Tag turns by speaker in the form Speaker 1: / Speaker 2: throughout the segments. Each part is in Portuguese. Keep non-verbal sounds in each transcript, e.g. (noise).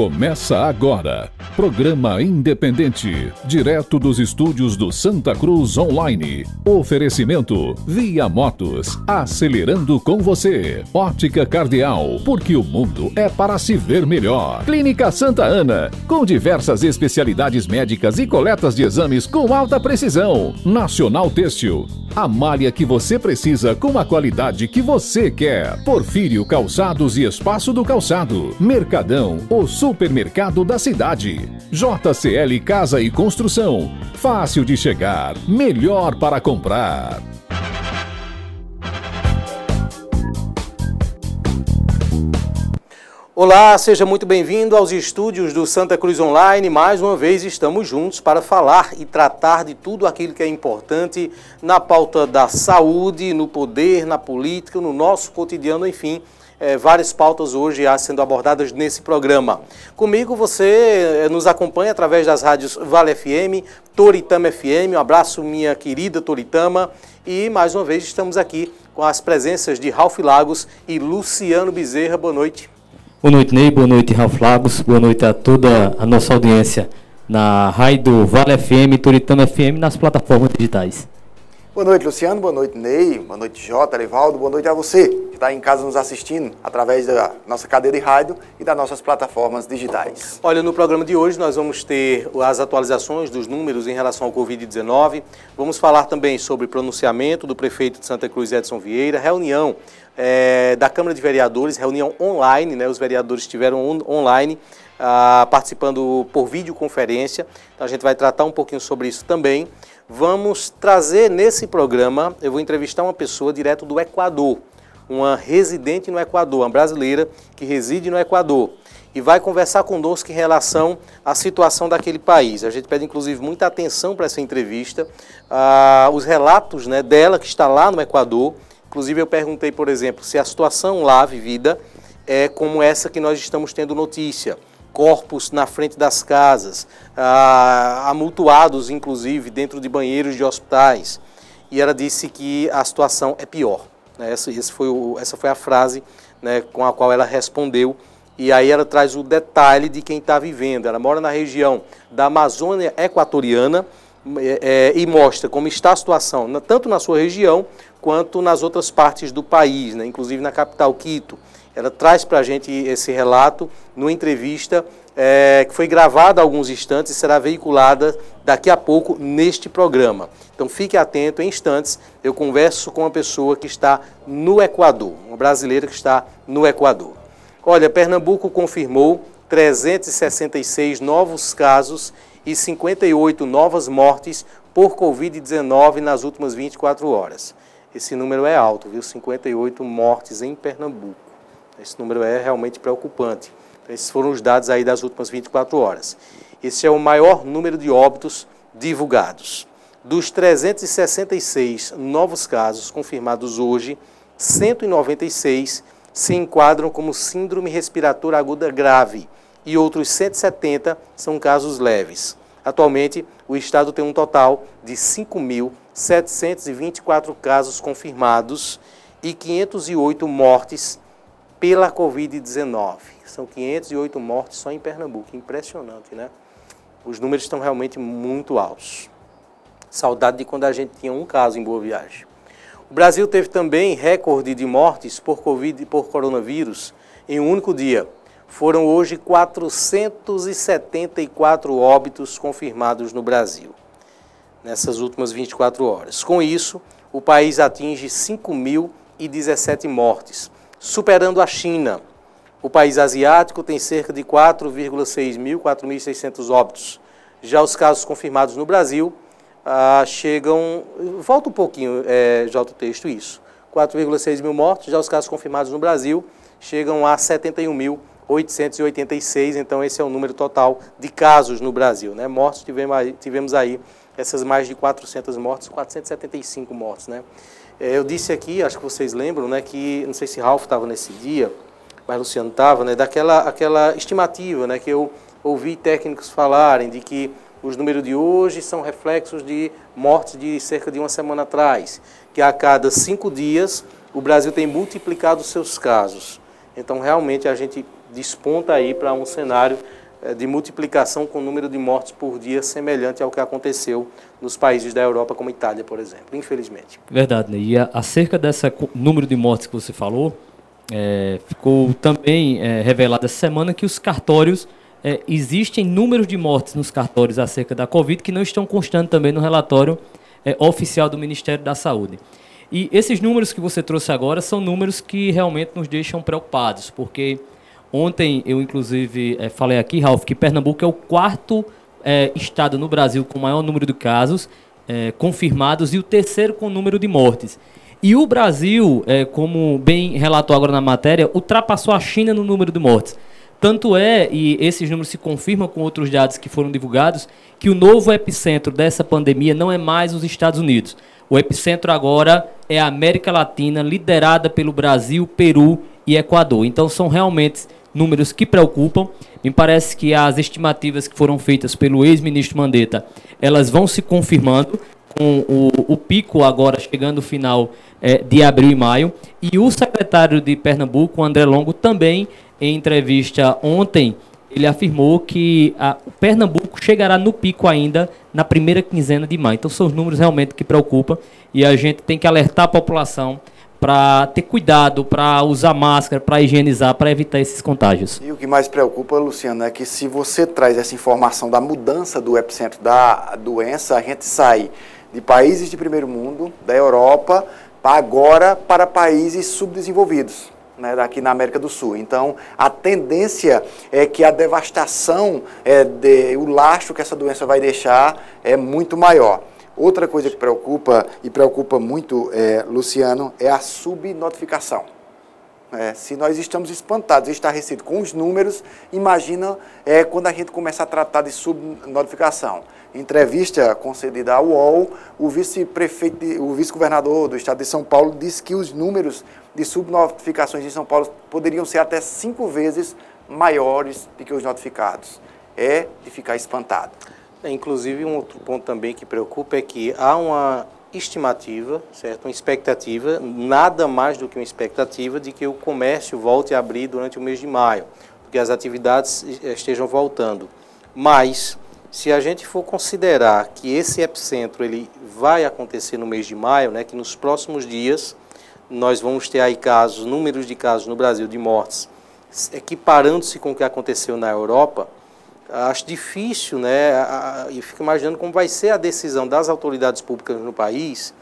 Speaker 1: Começa agora. Programa independente, direto dos estúdios do Santa Cruz Online. Oferecimento Via Motos, acelerando com você. Ótica Cardeal, porque o mundo é para se ver melhor. Clínica Santa Ana, com diversas especialidades médicas e coletas de exames com alta precisão. Nacional Têxtil, a malha que você precisa com a qualidade que você quer. Porfírio Calçados e Espaço do Calçado. Mercadão, o supermercado da cidade. JCL Casa e Construção. Fácil de chegar, melhor para comprar.
Speaker 2: Olá, seja muito bem-vindo aos estúdios do Santa Cruz Online. Mais uma vez estamos juntos para falar e tratar de tudo aquilo que é importante na pauta da saúde, no poder, na política, no nosso cotidiano, enfim. É, várias pautas hoje já sendo abordadas nesse programa. Comigo você é, nos acompanha através das rádios Vale FM, Toritama FM. Um abraço, minha querida Toritama. E mais uma vez estamos aqui com as presenças de Ralph Lagos e Luciano Bezerra. Boa noite.
Speaker 3: Boa noite, Ney. Boa noite, Ralf Lagos. Boa noite a toda a nossa audiência na rádio Vale FM, Turitama FM, nas plataformas digitais.
Speaker 4: Boa noite, Luciano. Boa noite, Ney. Boa noite, Jota, Levaldo. Boa noite a você que está em casa nos assistindo através da nossa cadeira de rádio e das nossas plataformas digitais.
Speaker 2: Olha, no programa de hoje nós vamos ter as atualizações dos números em relação ao Covid-19. Vamos falar também sobre pronunciamento do prefeito de Santa Cruz, Edson Vieira, reunião é, da Câmara de Vereadores, reunião online, né? Os vereadores estiveram on online ah, participando por videoconferência. Então a gente vai tratar um pouquinho sobre isso também. Vamos trazer nesse programa, eu vou entrevistar uma pessoa direto do Equador, uma residente no Equador, uma brasileira que reside no Equador e vai conversar conosco em relação à situação daquele país. A gente pede, inclusive, muita atenção para essa entrevista, ah, os relatos né, dela que está lá no Equador, Inclusive, eu perguntei, por exemplo, se a situação lá vivida é como essa que nós estamos tendo notícia. Corpos na frente das casas, ah, amultuados, inclusive, dentro de banheiros de hospitais. E ela disse que a situação é pior. Né? Essa, esse foi o, essa foi a frase né, com a qual ela respondeu. E aí ela traz o detalhe de quem está vivendo. Ela mora na região da Amazônia Equatoriana, é, e mostra como está a situação, tanto na sua região quanto nas outras partes do país, né? inclusive na capital Quito. Ela traz para a gente esse relato numa entrevista é, que foi gravada há alguns instantes e será veiculada daqui a pouco neste programa. Então fique atento, em instantes eu converso com uma pessoa que está no Equador, uma brasileira que está no Equador. Olha, Pernambuco confirmou 366 novos casos e 58 novas mortes por Covid-19 nas últimas 24 horas. Esse número é alto, viu? 58 mortes em Pernambuco. Esse número é realmente preocupante. Então, esses foram os dados aí das últimas 24 horas. Esse é o maior número de óbitos divulgados. Dos 366 novos casos confirmados hoje, 196 se enquadram como síndrome respiratória aguda grave e outros 170 são casos leves. Atualmente, o estado tem um total de 5.724 casos confirmados e 508 mortes pela Covid-19. São 508 mortes só em Pernambuco. Impressionante, né? Os números estão realmente muito altos. Saudade de quando a gente tinha um caso em Boa Viagem. O Brasil teve também recorde de mortes por Covid e por coronavírus em um único dia foram hoje 474 óbitos confirmados no Brasil, nessas últimas 24 horas. Com isso, o país atinge 5.017 mortes, superando a China. O país asiático tem cerca de 4,6 mil, 4.600 óbitos. Já os casos confirmados no Brasil ah, chegam. Volta um pouquinho, é, o texto, isso. 4,6 mil mortos, já os casos confirmados no Brasil chegam a 71 mil 886, então esse é o número total de casos no Brasil. Né? Mortos, tivemos aí, tivemos aí essas mais de 400 mortes, 475 mortes. Né? É, eu disse aqui, acho que vocês lembram, né, que, não sei se Ralph estava nesse dia, mas Luciano estava, né, daquela aquela estimativa né, que eu ouvi técnicos falarem de que os números de hoje são reflexos de mortes de cerca de uma semana atrás, que a cada cinco dias o Brasil tem multiplicado seus casos. Então, realmente, a gente desponta aí para um cenário eh, de multiplicação com o número de mortes por dia semelhante ao que aconteceu nos países da Europa, como Itália, por exemplo, infelizmente.
Speaker 3: Verdade, né? E acerca desse número de mortes que você falou, é, ficou também é, revelado essa semana que os cartórios, é, existem números de mortes nos cartórios acerca da Covid que não estão constando também no relatório oficial do Ministério da Saúde. E esses números que você trouxe agora são números que realmente nos deixam preocupados, porque Ontem eu, inclusive, é, falei aqui, Ralf, que Pernambuco é o quarto é, estado no Brasil com maior número de casos é, confirmados e o terceiro com número de mortes. E o Brasil, como bem relatou agora na matéria, ultrapassou a China no número de mortes. Tanto é, e esses números se confirmam com outros dados que foram divulgados, que o novo epicentro dessa pandemia não é mais os Estados Unidos. O epicentro agora é a América Latina, liderada pelo Brasil, Peru e Equador. Então são realmente números que preocupam. Me parece que as estimativas que foram feitas pelo ex-ministro Mandetta, elas vão se confirmando com o, o pico agora chegando no final é, de abril e maio. E o secretário de Pernambuco, André Longo, também em entrevista ontem, ele afirmou que a, o Pernambuco chegará no pico ainda na primeira quinzena de maio. Então são os números realmente que preocupam e a gente tem que alertar a população para ter cuidado, para usar máscara, para higienizar, para evitar esses contágios.
Speaker 4: E o que mais preocupa, Luciano, é que se você traz essa informação da mudança do epicentro da doença, a gente sai de países de primeiro mundo, da Europa, agora para países subdesenvolvidos. Né, daqui na América do Sul. Então, a tendência é que a devastação, é, de, o lastro que essa doença vai deixar é muito maior. Outra coisa que preocupa, e preocupa muito, é, Luciano, é a subnotificação. É, se nós estamos espantados estarrecidos com os números, imagina é, quando a gente começa a tratar de subnotificação. Entrevista concedida ao UOL, o vice-prefeito, o vice-governador do estado de São Paulo disse que os números de subnotificações em São Paulo poderiam ser até cinco vezes maiores do que os notificados. É de ficar espantado.
Speaker 2: É, inclusive, um outro ponto também que preocupa é que há uma estimativa, certo? uma expectativa, nada mais do que uma expectativa de que o comércio volte a abrir durante o mês de maio, que as atividades estejam voltando. Mas, se a gente for considerar que esse epicentro ele vai acontecer no mês de maio, né, que nos próximos dias nós vamos ter aí casos, números de casos no Brasil de mortes, equiparando-se com o que aconteceu na Europa, acho difícil, né? E fico imaginando como vai ser a decisão das autoridades públicas no país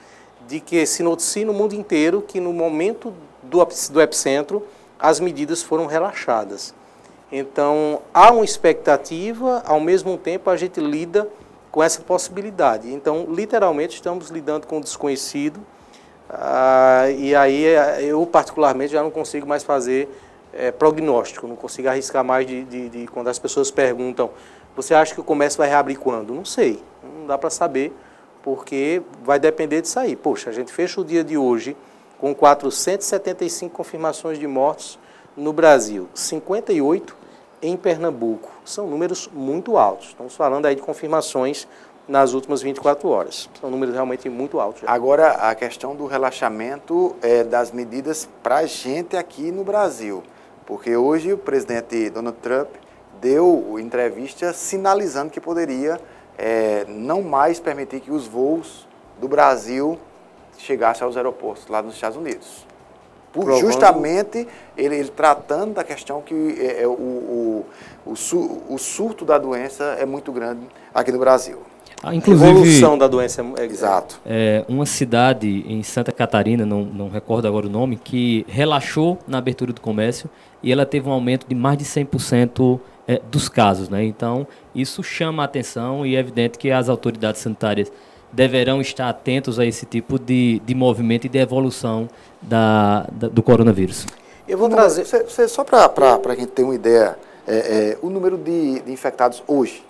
Speaker 2: de que se noticie no mundo inteiro que no momento do, do epicentro as medidas foram relaxadas. Então, há uma expectativa, ao mesmo tempo a gente lida com essa possibilidade. Então, literalmente, estamos lidando com o desconhecido, ah, e aí eu, particularmente, já não consigo mais fazer é, prognóstico, não consigo arriscar mais de, de, de, quando as pessoas perguntam, você acha que o comércio vai reabrir quando? Não sei, não dá para saber, porque vai depender disso aí. Poxa, a gente fecha o dia de hoje com 475 confirmações de mortos no Brasil, 58 em Pernambuco. São números muito altos. Estamos falando aí de confirmações nas últimas 24 horas. São números realmente muito altos. Já.
Speaker 4: Agora, a questão do relaxamento é, das medidas para a gente aqui no Brasil. Porque hoje o presidente Donald Trump deu entrevista sinalizando que poderia é, não mais permitir que os voos do Brasil chegassem aos aeroportos lá nos Estados Unidos. Por, justamente ele, ele, tratando da questão que é, é o, o, o, o surto da doença é muito grande aqui no Brasil.
Speaker 3: Ah, inclusive,
Speaker 2: evolução da doença é,
Speaker 3: exato. É, uma cidade em Santa Catarina, não, não recordo agora o nome, que relaxou na abertura do comércio e ela teve um aumento de mais de 100% é, dos casos. Né? Então, isso chama a atenção e é evidente que as autoridades sanitárias deverão estar atentos a esse tipo de, de movimento e de evolução da, da do coronavírus.
Speaker 4: Eu vou trazer, só para a gente ter uma ideia, é, é, o número de, de infectados hoje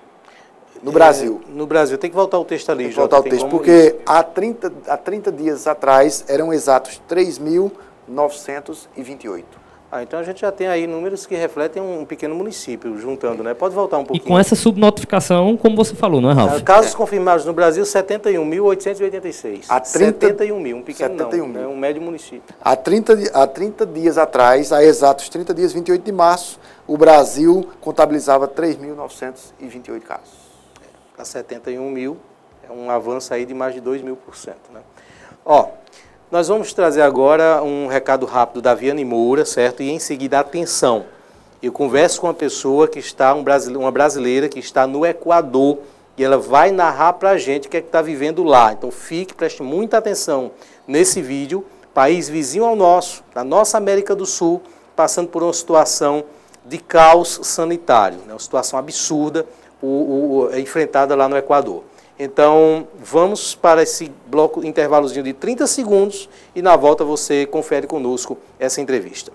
Speaker 4: no Brasil.
Speaker 2: É, no Brasil, tem que voltar o texto ali,
Speaker 4: Tem que voltar o texto, porque há 30, há 30 dias atrás eram exatos 3.928.
Speaker 2: Ah, então a gente já tem aí números que refletem um pequeno município, juntando, né? Pode voltar um pouquinho.
Speaker 3: E com essa subnotificação, como você falou, não é, Ralf? Ah,
Speaker 2: casos confirmados no Brasil, 71.886. A 30, 71 mil, um pequeno 71 não, mil. é um médio município.
Speaker 4: Há 30, há 30 dias atrás, há exatos 30 dias, 28 de março, o Brasil contabilizava 3.928 casos.
Speaker 2: Para 71 mil, é um avanço aí de mais de 2 mil por cento, né? Ó, nós vamos trazer agora um recado rápido da Viane Moura, certo? E em seguida, atenção. Eu converso com uma pessoa que está, um brasileiro, uma brasileira que está no Equador e ela vai narrar para a gente o que é que está vivendo lá. Então fique, preste muita atenção nesse vídeo. País vizinho ao nosso, da nossa América do Sul, passando por uma situação de caos sanitário, né? uma situação absurda o, o, o, enfrentada lá no Equador. Então, vamos para esse bloco, intervalozinho de 30 segundos e na volta você confere conosco essa entrevista.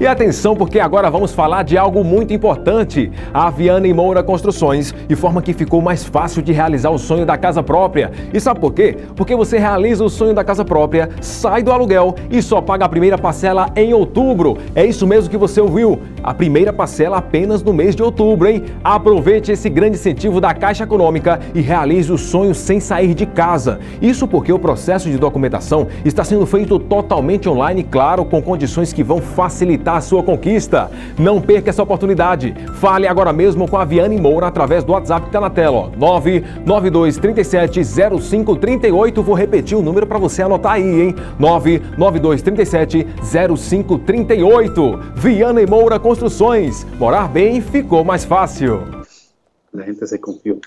Speaker 5: E atenção, porque agora vamos falar de algo muito importante. A Viana e Moura Construções informa que ficou mais fácil de realizar o sonho da casa própria. E sabe por quê? Porque você realiza o sonho da casa própria, sai do aluguel e só paga a primeira parcela em outubro. É isso mesmo que você ouviu. A primeira parcela apenas no mês de outubro, hein? Aproveite esse grande incentivo da Caixa Econômica e realize o sonho sem sair de casa. Isso porque o processo de documentação está sendo feito totalmente online, claro, com condições que vão facilitar facilitar a sua conquista. Não perca essa oportunidade. Fale agora mesmo com a Viane Moura através do WhatsApp que está na tela, 992370538. Vou repetir o número para você anotar aí, hein? 992370538. Viane Moura Construções. Morar bem ficou mais fácil.
Speaker 2: A gente se confiou.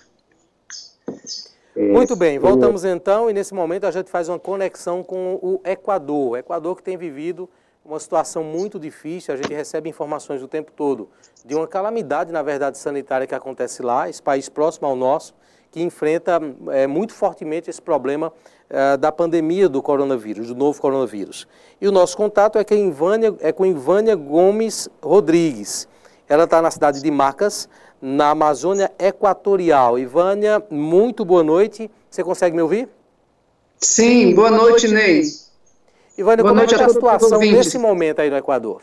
Speaker 2: Muito bem, voltamos então e nesse momento a gente faz uma conexão com o Equador. O Equador que tem vivido uma situação muito difícil, a gente recebe informações o tempo todo de uma calamidade, na verdade, sanitária que acontece lá, esse país próximo ao nosso, que enfrenta é, muito fortemente esse problema é, da pandemia do coronavírus, do novo coronavírus. E o nosso contato é, com Ivânia, é com Ivânia Gomes Rodrigues. Ela está na cidade de Macas, na Amazônia Equatorial. Ivânia, muito boa noite. Você consegue me ouvir?
Speaker 6: Sim, boa noite, Ney.
Speaker 2: Ivânia, como é que está a situação nesse momento aí no Equador?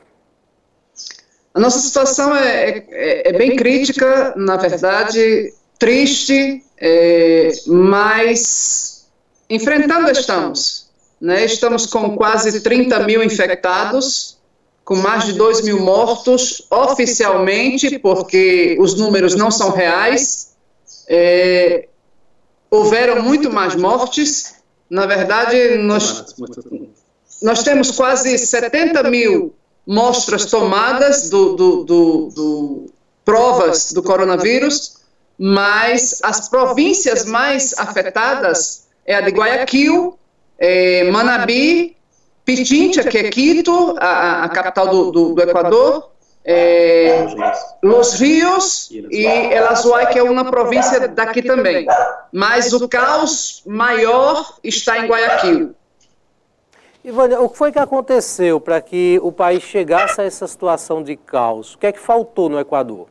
Speaker 6: A nossa situação é, é, é bem crítica, na verdade, triste, é, mas enfrentando estamos. Né? Estamos com quase 30 mil infectados, com mais de 2 mil mortos, oficialmente, porque os números não são reais. É, houveram muito mais mortes. Na verdade, nós nós temos quase 70 mil mostras tomadas do, do, do, do provas do coronavírus, mas as províncias mais afetadas é a de Guayaquil, é Manabi, Pichincha, que é Quito, a, a capital do, do, do Equador, é, Los Rios e El Azuay, que é uma província daqui também. Mas o caos maior está em Guayaquil.
Speaker 2: Ivânia, o que foi que aconteceu para que o país chegasse a essa situação de caos? O que é que faltou no Equador?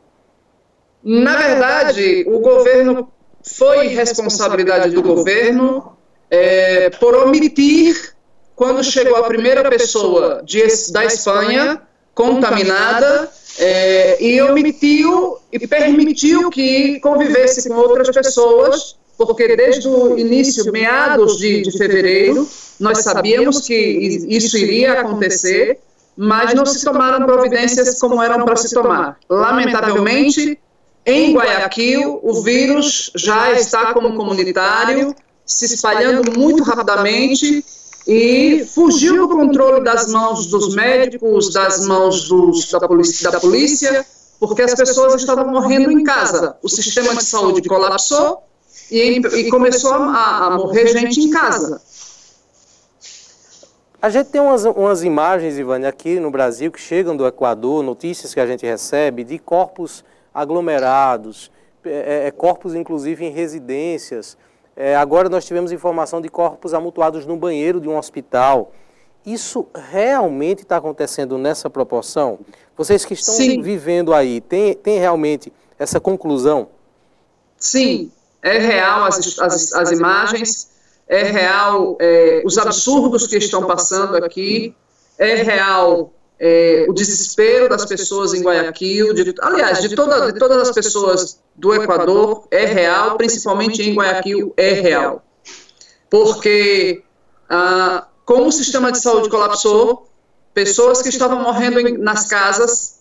Speaker 6: Na verdade, o governo foi responsabilidade do governo é, por omitir quando chegou a primeira pessoa de, da Espanha contaminada é, e omitiu e permitiu que convivesse com outras pessoas porque desde o início, meados de, de fevereiro, nós sabíamos que isso iria acontecer, mas não se tomaram providências como eram para se tomar. Lamentavelmente, em Guayaquil, o vírus já está como comunitário, se espalhando muito rapidamente e fugiu do controle das mãos dos médicos, das mãos dos, da, polícia, da polícia, porque as pessoas estavam morrendo em casa. O sistema de saúde colapsou e, e começou a, a, morrer gente em casa.
Speaker 2: A gente tem umas, umas imagens, Ivane, aqui no Brasil que chegam do Equador, notícias que a gente recebe de corpos aglomerados, é, é, é corpos inclusive em residências. É, agora nós tivemos informação de corpos amontoados no banheiro de um hospital. Isso realmente está acontecendo nessa proporção? Vocês que estão Sim. vivendo aí, tem, tem realmente essa conclusão?
Speaker 6: Sim, é real as, as, as imagens, é real é, os absurdos que estão passando aqui, é real é, o desespero das pessoas em Guayaquil, de, aliás, de, toda, de todas as pessoas do Equador é real, principalmente em Guayaquil é real. Porque, ah, como o sistema de saúde colapsou, pessoas que estavam morrendo em, nas casas,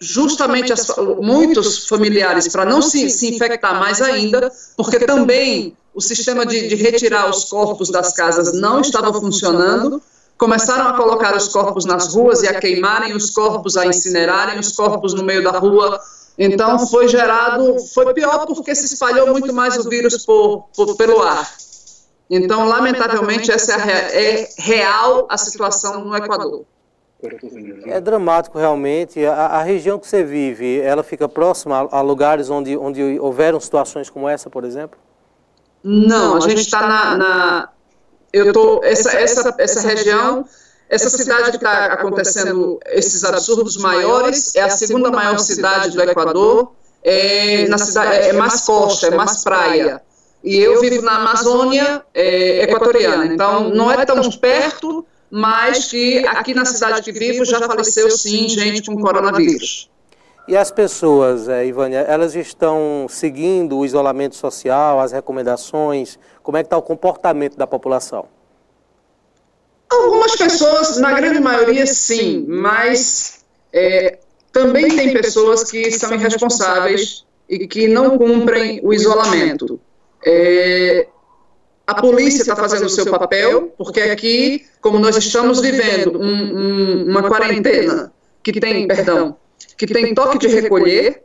Speaker 6: justamente as, muitos familiares, para não se, se infectar mais ainda, porque também o sistema de, de retirar os corpos das casas não estava funcionando, começaram a colocar os corpos nas ruas e a queimarem os corpos, a incinerarem os corpos no meio da rua. Então foi gerado, foi pior porque se espalhou muito mais o vírus por, por pelo ar. Então, lamentavelmente, essa é, é real a situação no Equador.
Speaker 2: É dramático realmente. A, a, região que você vive, ela fica próxima a, a, lugares onde, onde houveram situações como essa, por exemplo?
Speaker 6: Não, a gente está na, na, eu tô essa essa essa região, essa cidade que está acontecendo esses absurdos maiores é a segunda maior cidade do Equador. É, na cidade, é mais costa, é mais praia. E eu vivo na Amazônia é, equatoriana, então não é tão perto, mas que aqui na cidade que vivo já faleceu sim gente com coronavírus.
Speaker 2: E as pessoas, é, Ivânia, elas estão seguindo o isolamento social, as recomendações? Como é que está o comportamento da população?
Speaker 6: Algumas pessoas, na grande maioria, sim, mas é, também tem pessoas que são irresponsáveis e que não cumprem o isolamento. É, a polícia está fazendo o seu papel, porque aqui, como nós estamos vivendo um, um, uma quarentena que tem, perdão, que tem toque de recolher.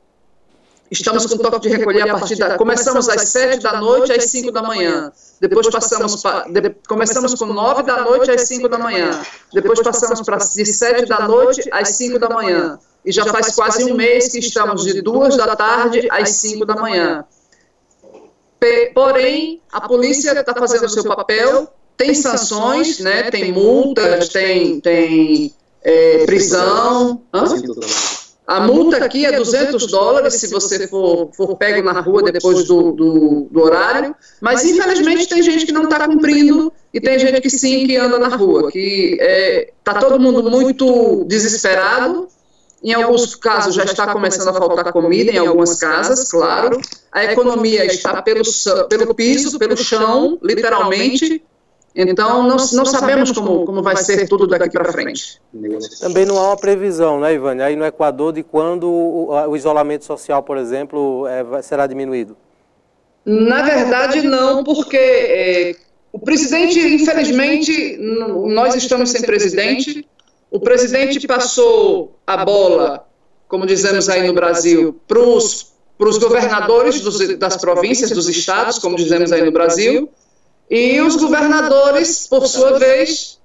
Speaker 6: Estamos com toque de recolher a partir da. Começamos às 7 da noite às 5 da manhã. Depois passamos. Pa, de, começamos com 9 da noite às 5 da manhã. Depois passamos para de 7 da noite às 5 da manhã. E já faz quase um mês que estamos de 2 da tarde às 5 da manhã. Porém, a polícia está fazendo o seu papel, tem sanções, né, tem multas, tem, tem é, prisão. Hã? A multa aqui é 200 dólares se você for, for pego na rua depois do, do, do horário, mas infelizmente tem gente que não está cumprindo e tem gente que sim, que anda na rua, que está é, tá todo mundo muito desesperado, em alguns casos já está começando a faltar comida, em algumas casas, claro. A economia está pelo, pelo piso, pelo chão, literalmente, então, não, não sabemos como, como vai ser tudo daqui para frente.
Speaker 2: Também não há uma previsão, né, Ivane, aí no Equador, de quando o, o isolamento social, por exemplo, é, será diminuído?
Speaker 6: Na verdade, não, porque é, o presidente, infelizmente, nós estamos sem presidente. O presidente passou a bola, como dizemos aí no Brasil, para os governadores dos, das províncias, dos estados, como dizemos aí no Brasil e os governadores, por sua vez,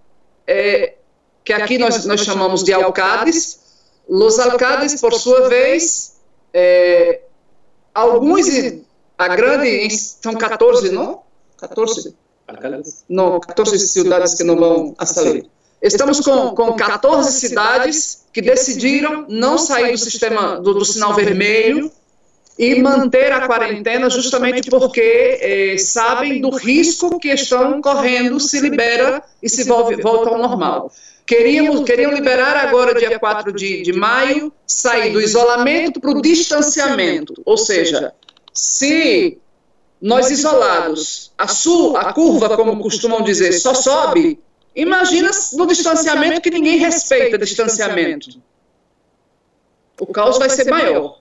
Speaker 6: é, que aqui nós, nós chamamos de alcades, os alcades, por sua vez, é, alguns, a grande, são 14, não? 14? Não, 14 cidades que não vão a sair. Estamos com, com 14 cidades que decidiram não sair do sistema do, do sinal vermelho e manter a quarentena justamente porque eh, sabem do risco que estão correndo se libera e se volve, volta ao normal. Queríamos, queriam liberar agora, dia 4 de, de maio, sair do isolamento para o distanciamento, ou seja, se nós isolados, a, su, a curva, como costumam dizer, só sobe, imagina no distanciamento que ninguém respeita distanciamento. O caos vai ser maior.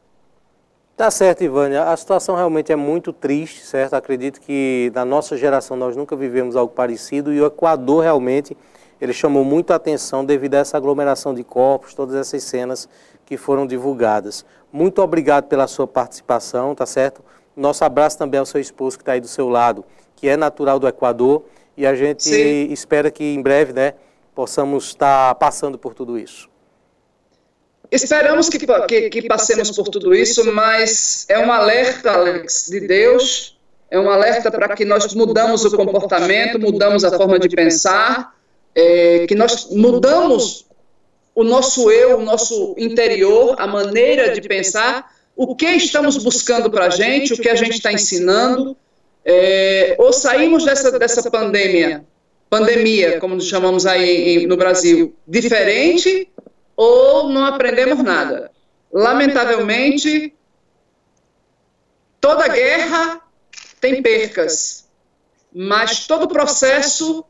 Speaker 2: Tá certo, Ivânia. A situação realmente é muito triste, certo? Acredito que na nossa geração nós nunca vivemos algo parecido e o Equador realmente ele chamou muito a atenção devido a essa aglomeração de corpos, todas essas cenas que foram divulgadas. Muito obrigado pela sua participação, tá certo? Nosso abraço também ao seu esposo que está aí do seu lado, que é natural do Equador e a gente Sim. espera que em breve, né, possamos estar passando por tudo isso.
Speaker 6: Esperamos que, que, que, passemos por tudo isso, mas é um alerta, Alex, de Deus, é um alerta para que nós mudamos o comportamento, mudamos a forma de pensar, é, que nós mudamos o nosso eu, o nosso interior, a maneira de pensar, o que estamos buscando para a gente, o que a gente está ensinando, é, ou saímos dessa, dessa pandemia, pandemia, como chamamos aí no Brasil, diferente, ou não aprendemos nada. Lamentavelmente, toda guerra tem percas, mas todo processo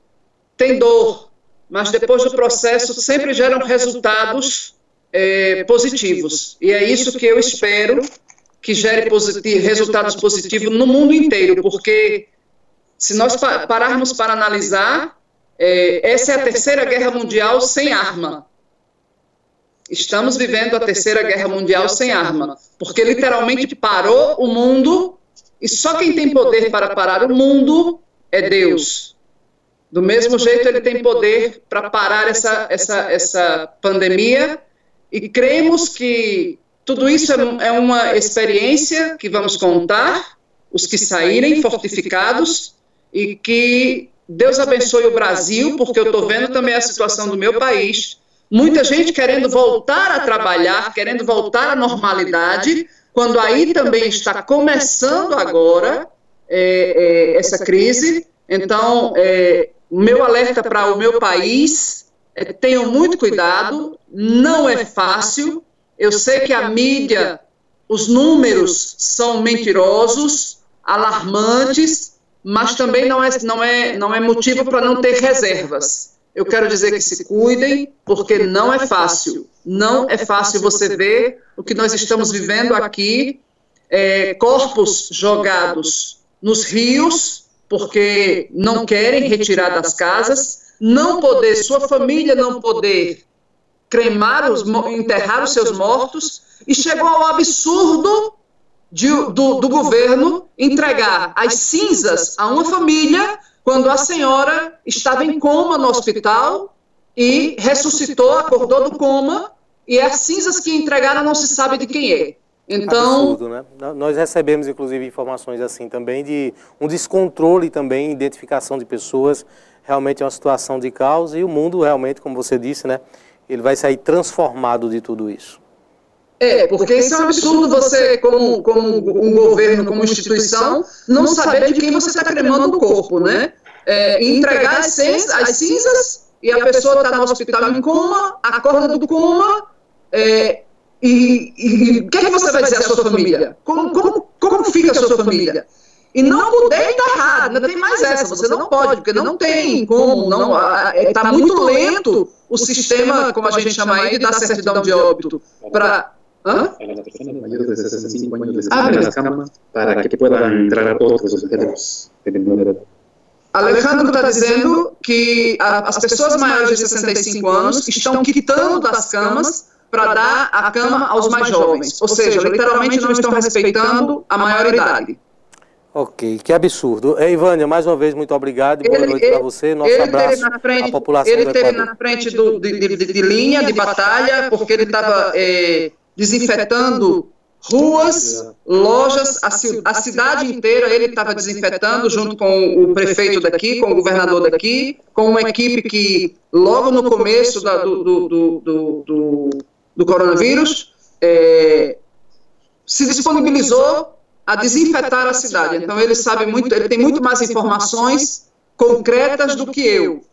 Speaker 6: tem dor, mas depois do processo sempre geram resultados é, positivos. E é isso que eu espero que gere positivo, resultados positivos no mundo inteiro, porque se nós pararmos para analisar, é, essa é a terceira guerra mundial sem arma. Estamos vivendo a terceira guerra mundial sem arma, porque literalmente parou o mundo e só quem tem poder para parar o mundo é Deus. Do mesmo jeito, ele tem poder para parar essa, essa, essa pandemia e cremos que tudo isso é, é uma experiência que vamos contar, os que saírem fortificados e que Deus abençoe o Brasil, porque eu estou vendo também a situação do meu país. Muita gente querendo voltar a trabalhar, querendo voltar à normalidade, quando aí também está começando agora é, é, essa crise. Então, é, meu alerta para o meu país é tenham muito cuidado, não é fácil. Eu sei que a mídia, os números são mentirosos, alarmantes, mas também não é, não é, não é motivo para não ter reservas. Eu quero dizer que se cuidem, porque não é fácil. Não é fácil você ver o que nós estamos vivendo aqui, é, corpos jogados nos rios, porque não querem retirar das casas, não poder, sua família não poder cremar, os, enterrar os seus mortos, e chegou ao absurdo de, do, do governo entregar as cinzas a uma família quando a senhora estava em coma no hospital e ressuscitou, acordou do coma, e as cinzas que entregaram não se sabe de quem é.
Speaker 2: Então, Absurdo, né? Nós recebemos inclusive informações assim também de um descontrole também, identificação de pessoas. Realmente é uma situação de caos e o mundo realmente, como você disse, né? Ele vai sair transformado de tudo isso.
Speaker 6: É, porque isso é um absurdo você, como, como um governo, como instituição, não saber de quem você está cremando o corpo, né? É, entregar as, cinzas, as cinzas e a pessoa está no hospital em coma, acorda do coma, é, e, o que, é que você vai dizer à sua família? Como, como, como fica a sua família? E não poder está errado, ainda tem mais essa, você não pode, porque não tem como, não está muito lento o sistema, como a gente chama de dar certidão de óbito para ¿Ah? A las personas mayores de 65 años les ah, las camas para que puedan entrar menor edad. Alejandro está dizendo que a, as pessoas maiores de 65 anos estão quitando das camas para dar a cama aos mais jovens. Ou seja, literalmente não estão respeitando a maioridade.
Speaker 2: Ok, que absurdo. Ivânia, mais uma vez, muito obrigado e boa ele, noite para você. Nosso ele abraço na frente, à população
Speaker 6: Ele esteve na frente do, de, de, de, linha, de batalha, porque ele estava é, desinfetando ruas, lojas, a, a cidade inteira ele estava desinfetando junto com o prefeito daqui, com o governador daqui, com uma equipe que logo no começo da, do, do, do, do, do coronavírus é, se disponibilizou a desinfetar a cidade. Então ele sabe muito, ele tem muito mais informações concretas do que eu.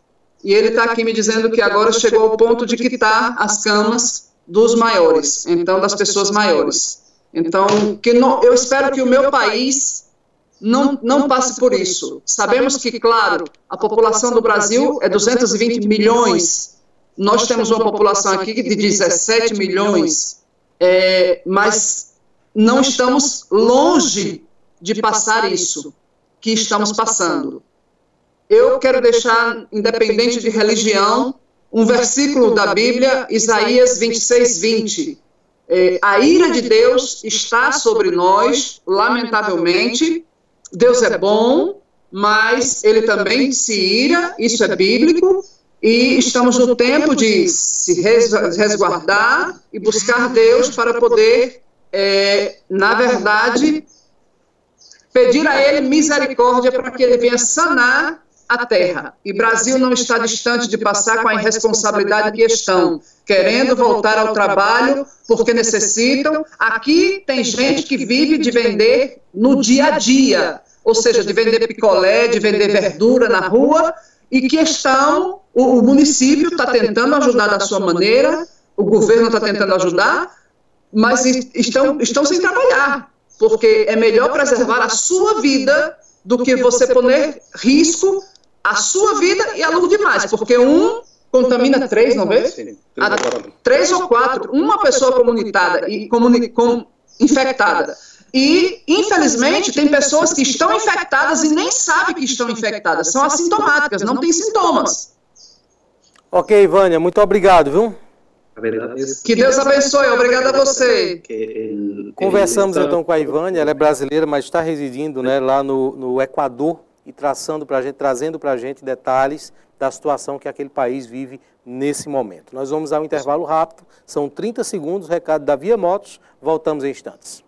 Speaker 6: E ele está aqui me dizendo que agora chegou ao ponto de quitar as camas dos maiores, então das pessoas maiores. Então, que não, eu espero que o meu país não, não passe por isso. Sabemos que, claro, a população do Brasil é 220 milhões. Nós temos uma população aqui de 17 milhões, é, mas não estamos longe de passar isso que estamos passando. Eu quero deixar, independente de religião, um versículo da Bíblia, Isaías 26, 20. É, a ira de Deus está sobre nós, lamentavelmente. Deus é bom, mas ele também se ira, isso é bíblico, e estamos no tempo de se resguardar e buscar Deus para poder é, na verdade, pedir a Ele misericórdia para que Ele venha sanar a terra. E Brasil não está distante de passar com a irresponsabilidade que estão, querendo voltar ao trabalho porque necessitam. Aqui tem gente que vive de vender no dia a dia, ou seja, de vender picolé, de vender verdura na rua, e que estão, o, o município está tentando ajudar da sua maneira, o governo está tentando ajudar, mas estão, estão sem trabalhar, porque é melhor preservar a sua vida do que você poner risco a sua vida e a luz demais, porque um contamina três, não vê? Três ou quatro. Uma pessoa comunitada e comuni com, infectada. E, infelizmente, tem pessoas que estão infectadas e nem sabem que estão infectadas. São assintomáticas, não têm sintomas.
Speaker 2: Ok, Vânia, muito obrigado, viu?
Speaker 6: Que Deus abençoe, obrigado a você.
Speaker 2: Conversamos então com a Ivânia, ela é brasileira, mas está residindo né, lá no, no Equador e traçando pra gente, trazendo para a gente detalhes da situação que aquele país vive nesse momento. Nós vamos ao intervalo rápido, são 30 segundos, recado da Via Motos, voltamos em instantes.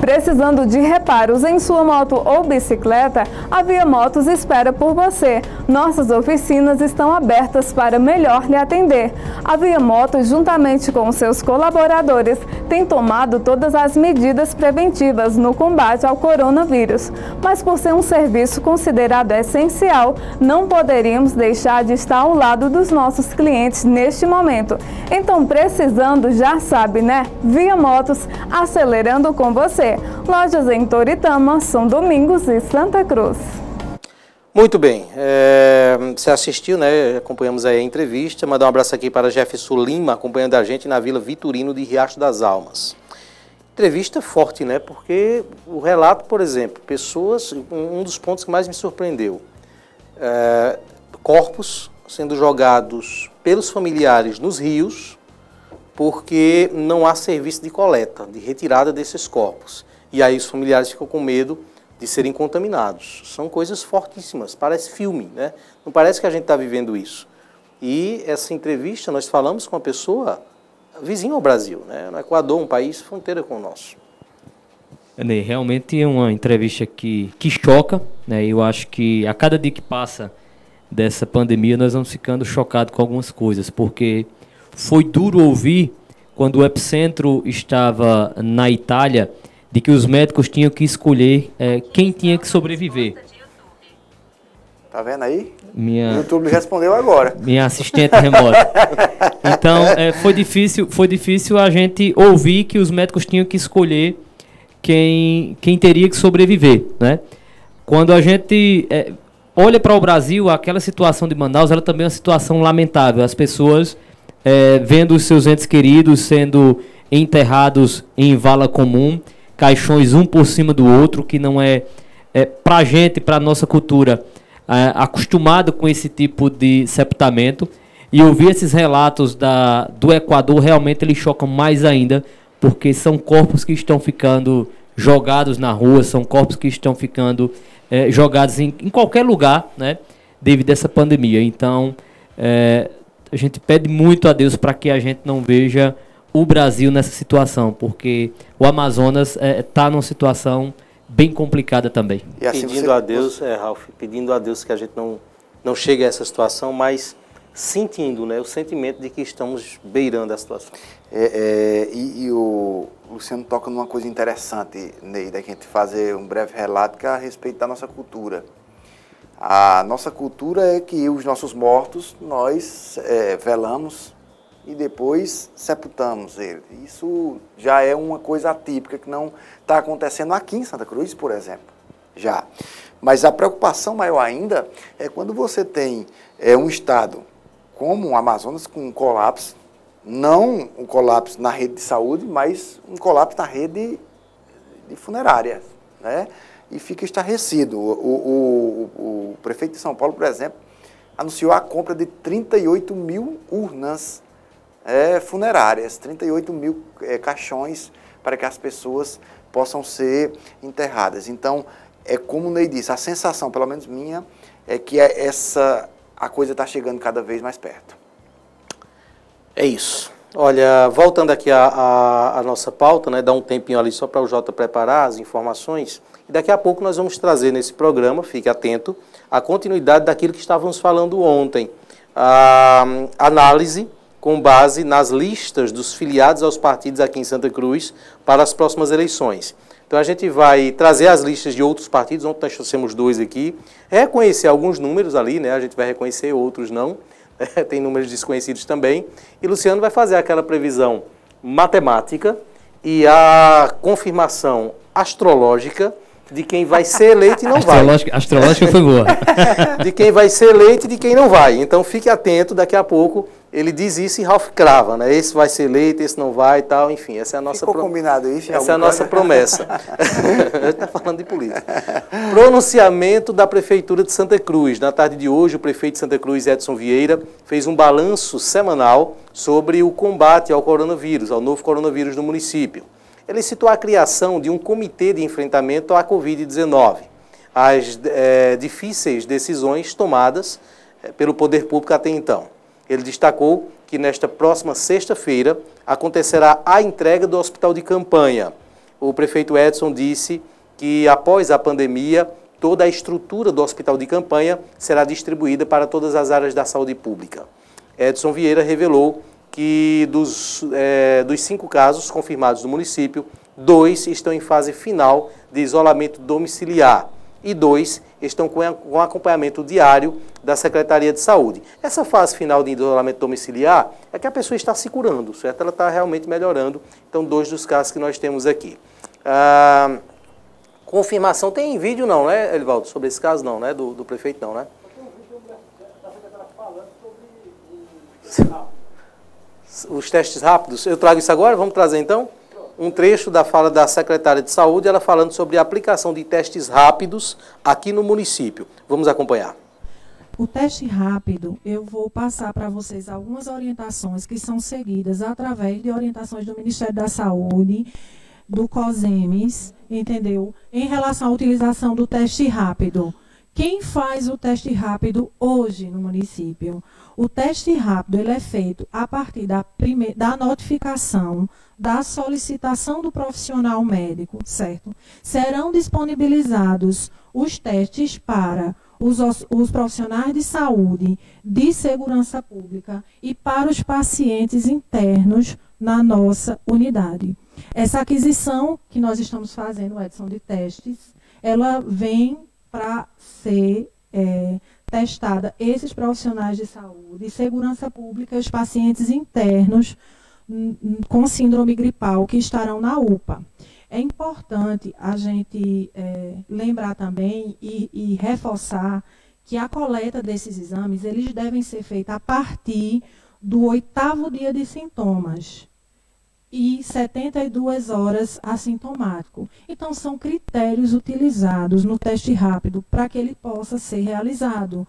Speaker 7: Precisando de reparos em sua moto ou bicicleta, a Via Motos espera por você. Nossas oficinas estão abertas para melhor lhe atender. A Via Motos, juntamente com seus colaboradores, tem tomado todas as medidas preventivas no combate ao coronavírus. Mas por ser um serviço considerado essencial, não poderíamos deixar de estar ao lado dos nossos clientes neste momento. Então, precisando, já sabe, né? Via Motos, acelerando com você. Lojas em Toritama, São Domingos e Santa Cruz.
Speaker 2: Muito bem, é, você assistiu, né? Acompanhamos aí a entrevista. Mandar um abraço aqui para Jefferson Lima, acompanhando a gente na Vila Vitorino de Riacho das Almas. Entrevista forte, né? Porque o relato, por exemplo, pessoas, um dos pontos que mais me surpreendeu, é, corpos sendo jogados pelos familiares nos rios, porque não há serviço de coleta, de retirada desses corpos. E aí os familiares ficam com medo de serem contaminados. São coisas fortíssimas, parece filme, né? Não parece que a gente está vivendo isso. E essa entrevista nós falamos com uma pessoa vizinha ao Brasil, né? no Equador, um país fronteira com o nosso.
Speaker 3: Ney, realmente é uma entrevista que, que choca, né? Eu acho que a cada dia que passa dessa pandemia nós vamos ficando chocados com algumas coisas, porque foi duro ouvir quando o epicentro estava na Itália de que os médicos tinham que escolher é, quem tinha que sobreviver.
Speaker 4: Tá vendo aí?
Speaker 3: Minha,
Speaker 4: o YouTube respondeu agora.
Speaker 3: Minha assistente remota. Então, é, foi, difícil, foi difícil a gente ouvir que os médicos tinham que escolher quem, quem teria que sobreviver, né? Quando a gente é, olha para o Brasil, aquela situação de Manaus, ela também é uma situação lamentável. As pessoas é, vendo os seus entes queridos sendo enterrados em vala comum, caixões um por cima do outro, que não é, é para gente, para nossa cultura, é, acostumado com esse tipo de sepultamento. E ouvir esses relatos da, do Equador realmente eles chocam mais ainda, porque são corpos que estão ficando jogados na rua, são corpos que estão ficando é, jogados em, em, qualquer lugar, né, devido a essa pandemia. Então, é, a gente pede muito a Deus para que a gente não veja o Brasil nessa situação, porque o Amazonas está é, tá numa situação bem complicada também.
Speaker 2: E assim pedindo você... a Deus, é, Ralf, pedindo a Deus que a gente não, não chegue a essa situação, mas sentindo né, o sentimento de que estamos beirando a situação.
Speaker 4: É, é, e, e, o Luciano toca numa coisa interessante, Ney, da gente fazer um breve relato que é a respeito da nossa cultura. A nossa cultura é que os nossos mortos nós é, velamos e depois sepultamos ele. Isso já é uma coisa atípica que não está acontecendo aqui em Santa Cruz, por exemplo. Já. Mas a preocupação maior ainda é quando você tem é, um estado como o Amazonas com um colapso, não um colapso na rede de saúde, mas um colapso na rede de funerária. Né? E fica estarrecido. O, o, o, o, prefeito de São Paulo, por exemplo, anunciou a compra de 38 mil urnas é, funerárias, 38 mil é, caixões para que as pessoas possam ser enterradas. Então, é como o Ney disse, a sensação, pelo menos minha, é que é essa a coisa está chegando cada vez mais perto.
Speaker 2: É isso. Olha, voltando aqui à nossa pauta, né, dá um tempinho ali só para o Jota preparar as informações. E daqui a pouco nós vamos trazer nesse programa, fique atento, a continuidade daquilo que estávamos falando ontem. A análise com base nas listas dos filiados aos partidos aqui em Santa Cruz para as próximas eleições. Então a gente vai trazer as listas de outros partidos, ontem nós trouxemos dois aqui, reconhecer alguns números ali, né? A gente vai reconhecer outros não, (laughs) tem números desconhecidos também. E Luciano vai fazer aquela previsão matemática e a confirmação astrológica de quem vai ser eleito e não
Speaker 3: astrológica,
Speaker 2: vai.
Speaker 3: Astrológica foi boa. (laughs)
Speaker 2: de quem vai ser eleito e de quem não vai. Então fique atento, daqui a pouco ele diz isso e Ralph crava, né? Esse vai ser eleito, esse não vai e tal, enfim, essa é a nossa
Speaker 4: Ficou pro... combinado isso?
Speaker 2: Essa é a nossa promessa. (laughs) a gente está falando de política. Pronunciamento da Prefeitura de Santa Cruz. Na tarde de hoje, o prefeito de Santa Cruz, Edson Vieira, fez um balanço semanal sobre o combate ao coronavírus, ao novo coronavírus no município. Ele citou a criação de um comitê de enfrentamento à Covid-19, as é, difíceis decisões tomadas é, pelo poder público até então. Ele destacou que nesta próxima sexta-feira acontecerá a entrega do hospital de campanha. O prefeito Edson disse que após a pandemia, toda a estrutura do hospital de campanha será distribuída para todas as áreas da saúde pública. Edson Vieira revelou que dos, é, dos cinco casos confirmados no município, dois estão em fase final de isolamento domiciliar e dois estão com, com acompanhamento diário da Secretaria de Saúde. Essa fase final de isolamento domiciliar é que a pessoa está se curando, certo? Ela está realmente melhorando. Então, dois dos casos que nós temos aqui. Ah, confirmação, tem vídeo não, né, Elivaldo? Sobre esse caso não, né? Do, do prefeito não, né? Os testes rápidos. Eu trago isso agora? Vamos trazer então? um trecho da fala da secretária de Saúde, ela falando sobre a aplicação de testes rápidos aqui no município. Vamos acompanhar.
Speaker 8: O teste rápido, eu vou passar para vocês algumas orientações que são seguidas através de orientações do Ministério da Saúde, do COSEMES, entendeu? Em relação à utilização do teste rápido. Quem faz o teste rápido hoje no município? O teste rápido ele é feito a partir da, da notificação da solicitação do profissional médico, certo? Serão disponibilizados os testes para os, os, profissionais de saúde, de segurança pública e para os pacientes internos na nossa unidade. Essa aquisição que nós estamos fazendo, Edson, de testes, ela vem para ser é, testada esses profissionais de saúde, segurança pública e os pacientes internos com síndrome gripal que estarão na UPA. É importante a gente é, lembrar também e, e, reforçar que a coleta desses exames eles devem ser feita a partir do oitavo dia de sintomas e 72 horas assintomático. Então, são critérios utilizados no teste rápido para que ele possa ser realizado.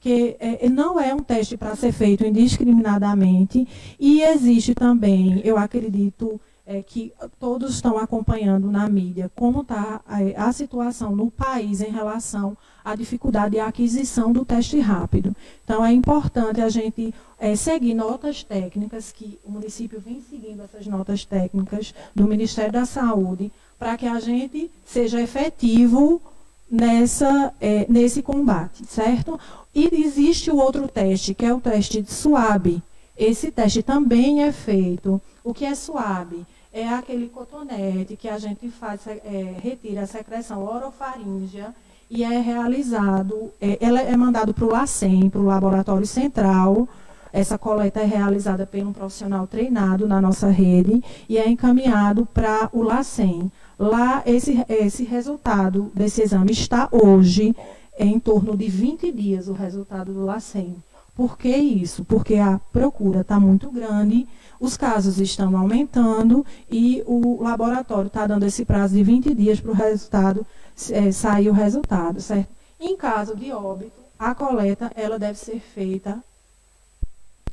Speaker 8: Que é, não é um teste para ser feito indiscriminadamente e existe também, eu acredito, é, que todos estão acompanhando na mídia como está a, é, a, situação no país em relação à dificuldade de aquisição do teste rápido. Então, é importante a gente é, seguir notas técnicas, que o município vem seguindo essas notas técnicas do Ministério da Saúde, para que a gente seja efetivo nessa, é, nesse combate, certo? E existe o outro teste, que é o teste de SUAB. Esse teste também é feito. O que é SUAB? é aquele cotonete que a gente faz, é, retira a secreção orofaríngea e é realizado, é, ela é mandado para o LACEN, para o Laboratório Central. Essa coleta é realizada por um profissional treinado na nossa rede e é encaminhado para o LACEN. Lá, esse, esse resultado desse exame está hoje em torno de 20 dias, o resultado do LACEN. Por que isso? Porque a procura está muito grande os casos estão aumentando e o laboratório está dando esse prazo de 20 dias para o resultado é, sair o resultado, certo? Em caso de óbito, a coleta ela deve ser feita,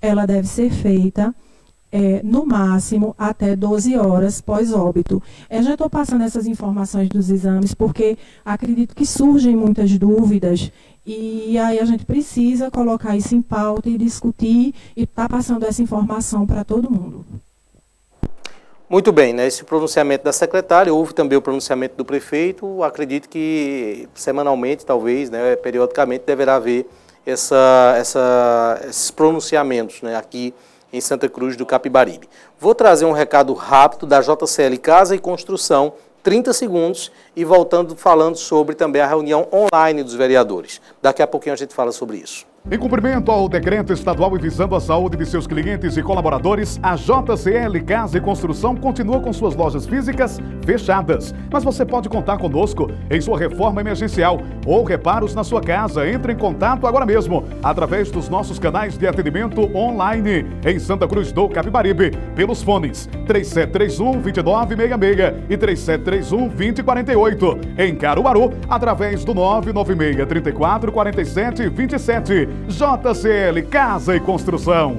Speaker 8: ela deve ser feita é, no máximo até 12 horas pós-óbito. Eu já estou passando essas informações dos exames porque acredito que surgem muitas dúvidas e aí a gente precisa colocar isso em pauta e discutir e estar tá passando essa informação para todo mundo.
Speaker 2: Muito bem, né? esse pronunciamento da secretária, houve também o pronunciamento do prefeito, acredito que semanalmente, talvez, né, periodicamente, deverá haver essa, essa, esses pronunciamentos né, aqui em Santa Cruz do Capibaribe. Vou trazer um recado rápido da JCL Casa e Construção, 30 segundos e voltando falando sobre também a reunião online dos vereadores. Daqui a pouquinho a gente fala sobre isso.
Speaker 9: Em cumprimento ao decreto estadual e visando a saúde de seus clientes e colaboradores, a JCL Casa e Construção continua com suas lojas físicas fechadas. Mas você pode contar conosco em sua reforma emergencial ou reparos na sua casa. Entre em contato agora mesmo através dos nossos canais de atendimento online em Santa Cruz do Capibaribe, pelos fones 3731 2966 e 3731 2048. Em Caruaru, através do 996 34 47 27. JCL Casa e Construção.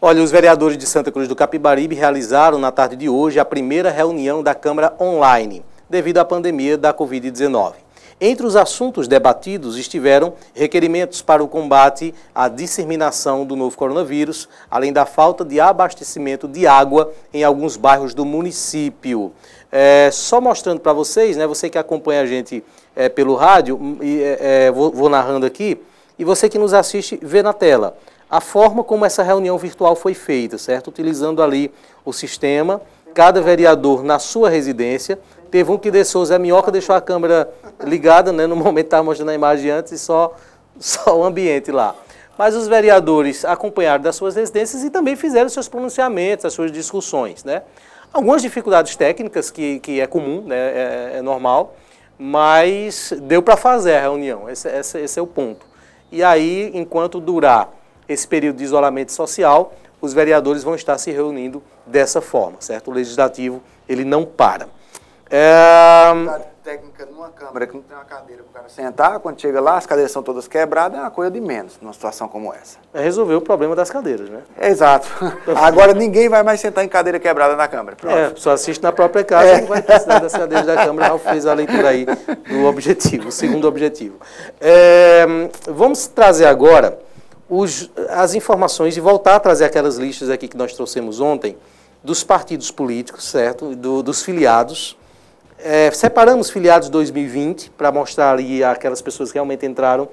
Speaker 2: Olha, os vereadores de Santa Cruz do Capibaribe realizaram na tarde de hoje a primeira reunião da Câmara online, devido à pandemia da Covid-19. Entre os assuntos debatidos estiveram requerimentos para o combate à disseminação do novo coronavírus, além da falta de abastecimento de água em alguns bairros do município. É, só mostrando para vocês, né, você que acompanha a gente é, pelo rádio, e, é, vou, vou narrando aqui, e você que nos assiste vê na tela a forma como essa reunião virtual foi feita, certo? Utilizando ali o sistema, cada vereador na sua residência. Teve um que deixou, Zé Minhoca deixou a câmera ligada, né? No momento estava mostrando a imagem antes e só, só o ambiente lá. Mas os vereadores acompanharam das suas residências e também fizeram seus pronunciamentos, as suas discussões, né? Algumas dificuldades técnicas, que, que é comum, né? é, é normal, mas deu para fazer a reunião, esse, esse, esse é o ponto. E aí, enquanto durar esse período de isolamento social, os vereadores vão estar se reunindo dessa forma, certo? O legislativo, ele não para.
Speaker 4: É técnica numa câmara que não tem uma cadeira para o cara sentar, quando chega lá, as cadeiras são todas quebradas, é uma coisa de menos numa situação como essa.
Speaker 2: É resolver o problema das cadeiras, né?
Speaker 4: É, exato. (laughs) Agora ninguém vai mais sentar em cadeira quebrada na Câmara.
Speaker 2: Pronto. É, só assiste na própria casa é. não vai precisar das cadeiras da Câmara. Ralf fez a leitura aí do objetivo, o segundo objetivo. É, vamos trazer agora os, as informações e voltar a trazer aquelas listas aqui que nós trouxemos ontem dos partidos políticos, certo? Do, dos filiados é, separamos filiados 2020 para mostrar ali aquelas pessoas que realmente entraram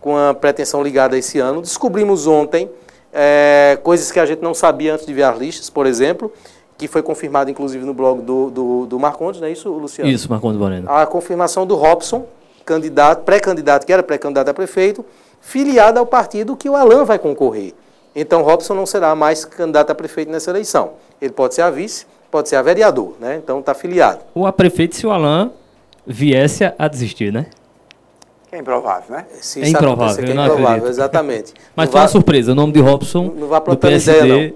Speaker 2: com a pretensão ligada a esse ano. Descobrimos ontem é, coisas que a gente não sabia antes de ver as listas, por exemplo, que foi confirmado inclusive no blog do, do, do Marcondes, não é isso, Luciano?
Speaker 3: Isso, Marcondes Moreno.
Speaker 2: A confirmação do Robson, candidato, pré-candidato, que era pré-candidato a prefeito, filiado ao partido que o Alain vai concorrer. Então, Robson não será mais candidato a prefeito nessa eleição. Ele pode ser a vice, pode ser a vereador, né? Então está filiado.
Speaker 3: Ou a prefeito se o Alain viesse a desistir, né?
Speaker 4: É improvável, né?
Speaker 3: Se é improvável, é improvável,
Speaker 2: exatamente.
Speaker 3: Mas não foi vá... uma surpresa, o nome de Robson
Speaker 2: não, PSD, (laughs) ideia,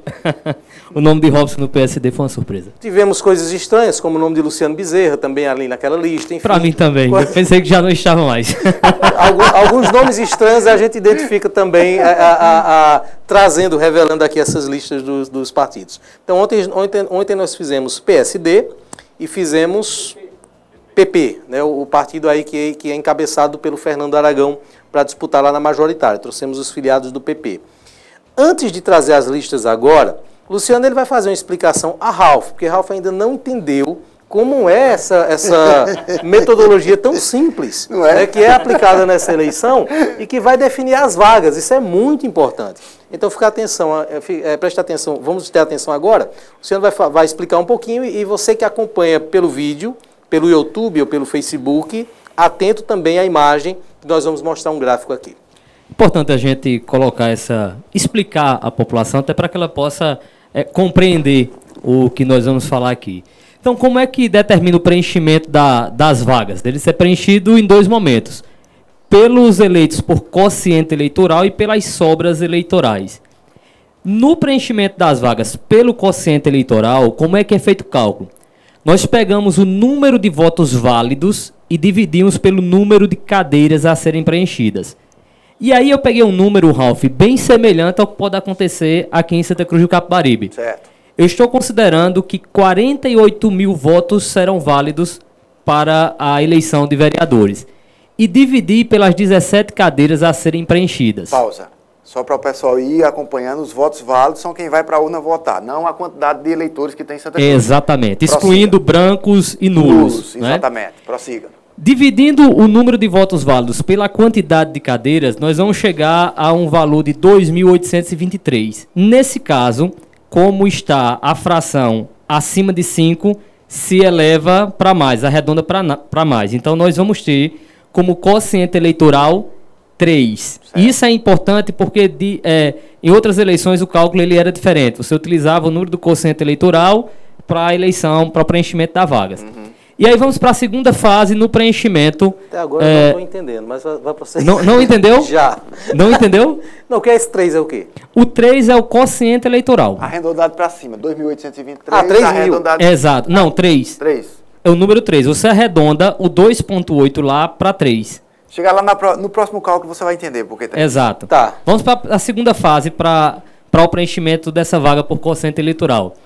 Speaker 3: o nome de Robson no PSD foi uma surpresa.
Speaker 2: Tivemos coisas estranhas, como o nome de Luciano Bezerra, também ali naquela lista.
Speaker 3: Para mim também, eu pensei que já não estava mais. (laughs)
Speaker 2: alguns, alguns, nomes estranhos a gente identifica também, a, a, a, trazendo, revelando aqui essas listas dos, dos partidos. Então, ontem, ontem, ontem nós fizemos PSD e fizemos PP, né, o, partido aí que, que é encabeçado pelo Fernando Aragão para disputar lá na majoritária. Trouxemos os filiados do PP. Antes de trazer as listas agora, Luciano ele vai fazer uma explicação a Ralph, porque Ralph ainda não entendeu como é essa, essa (laughs) metodologia tão simples é? Né, que é aplicada nessa eleição e que vai definir as vagas. Isso é muito importante. Então, fica atenção, é, preste atenção, vamos ter atenção agora. O Luciano vai, vai explicar um pouquinho e você que acompanha pelo vídeo, pelo YouTube ou pelo Facebook, atento também à imagem, que nós vamos mostrar um gráfico aqui.
Speaker 3: Importante a gente colocar essa. explicar à população, até para que ela possa é, compreender o que nós vamos falar aqui. Então, como é que determina o preenchimento da, das vagas? Ele ser preenchido em dois momentos: pelos eleitos por quociente eleitoral e pelas sobras eleitorais. No preenchimento das vagas pelo quociente eleitoral, como é que é feito o cálculo? Nós pegamos o número de votos válidos e dividimos pelo número de cadeiras a serem preenchidas. E aí eu peguei um número, Ralph, bem semelhante ao que pode acontecer aqui em Santa Cruz do Capibaribe.
Speaker 4: Certo.
Speaker 3: Eu estou considerando que 48 mil votos serão válidos para a eleição de vereadores. E dividi pelas 17 cadeiras a serem preenchidas.
Speaker 4: Pausa. Só para o pessoal ir acompanhando, os votos válidos são quem vai para a urna votar, não a quantidade de eleitores que tem em Santa Cruz.
Speaker 3: Exatamente, excluindo brancos e nulos. Nulos,
Speaker 4: né? exatamente. Prossiga.
Speaker 3: Dividindo o número de votos válidos pela quantidade de cadeiras, nós vamos chegar a um valor de 2.823. Nesse caso, como está a fração acima de 5, se eleva para mais, arredonda para mais. Então, nós vamos ter como quociente eleitoral 3. Isso é importante porque de, é, em outras eleições o cálculo ele era diferente. Você utilizava o número do quociente eleitoral para a eleição, para o preenchimento da vagas.
Speaker 2: Uhum.
Speaker 3: E aí vamos para a segunda fase no preenchimento.
Speaker 2: Até agora eu
Speaker 3: É,
Speaker 2: não estou entendendo, mas vai, vai prosseguir.
Speaker 3: Não, não entendeu? (laughs)
Speaker 2: Já.
Speaker 3: Não entendeu? (laughs)
Speaker 2: Não, o que é esse 3 é o quê?
Speaker 3: O 3 é o quociente eleitoral.
Speaker 4: Arredondado para cima, 2.823.
Speaker 2: Ah, 3 mil.
Speaker 4: arredondado
Speaker 3: Exato. Não, 3.
Speaker 4: 3.
Speaker 3: É o número 3. Você arredonda o 2.8 lá para 3.
Speaker 4: Chegar lá na no próximo cálculo você vai entender porque tem.
Speaker 3: Exato.
Speaker 2: Tá.
Speaker 3: Vamos para a segunda fase para o preenchimento dessa vaga por quociente eleitoral.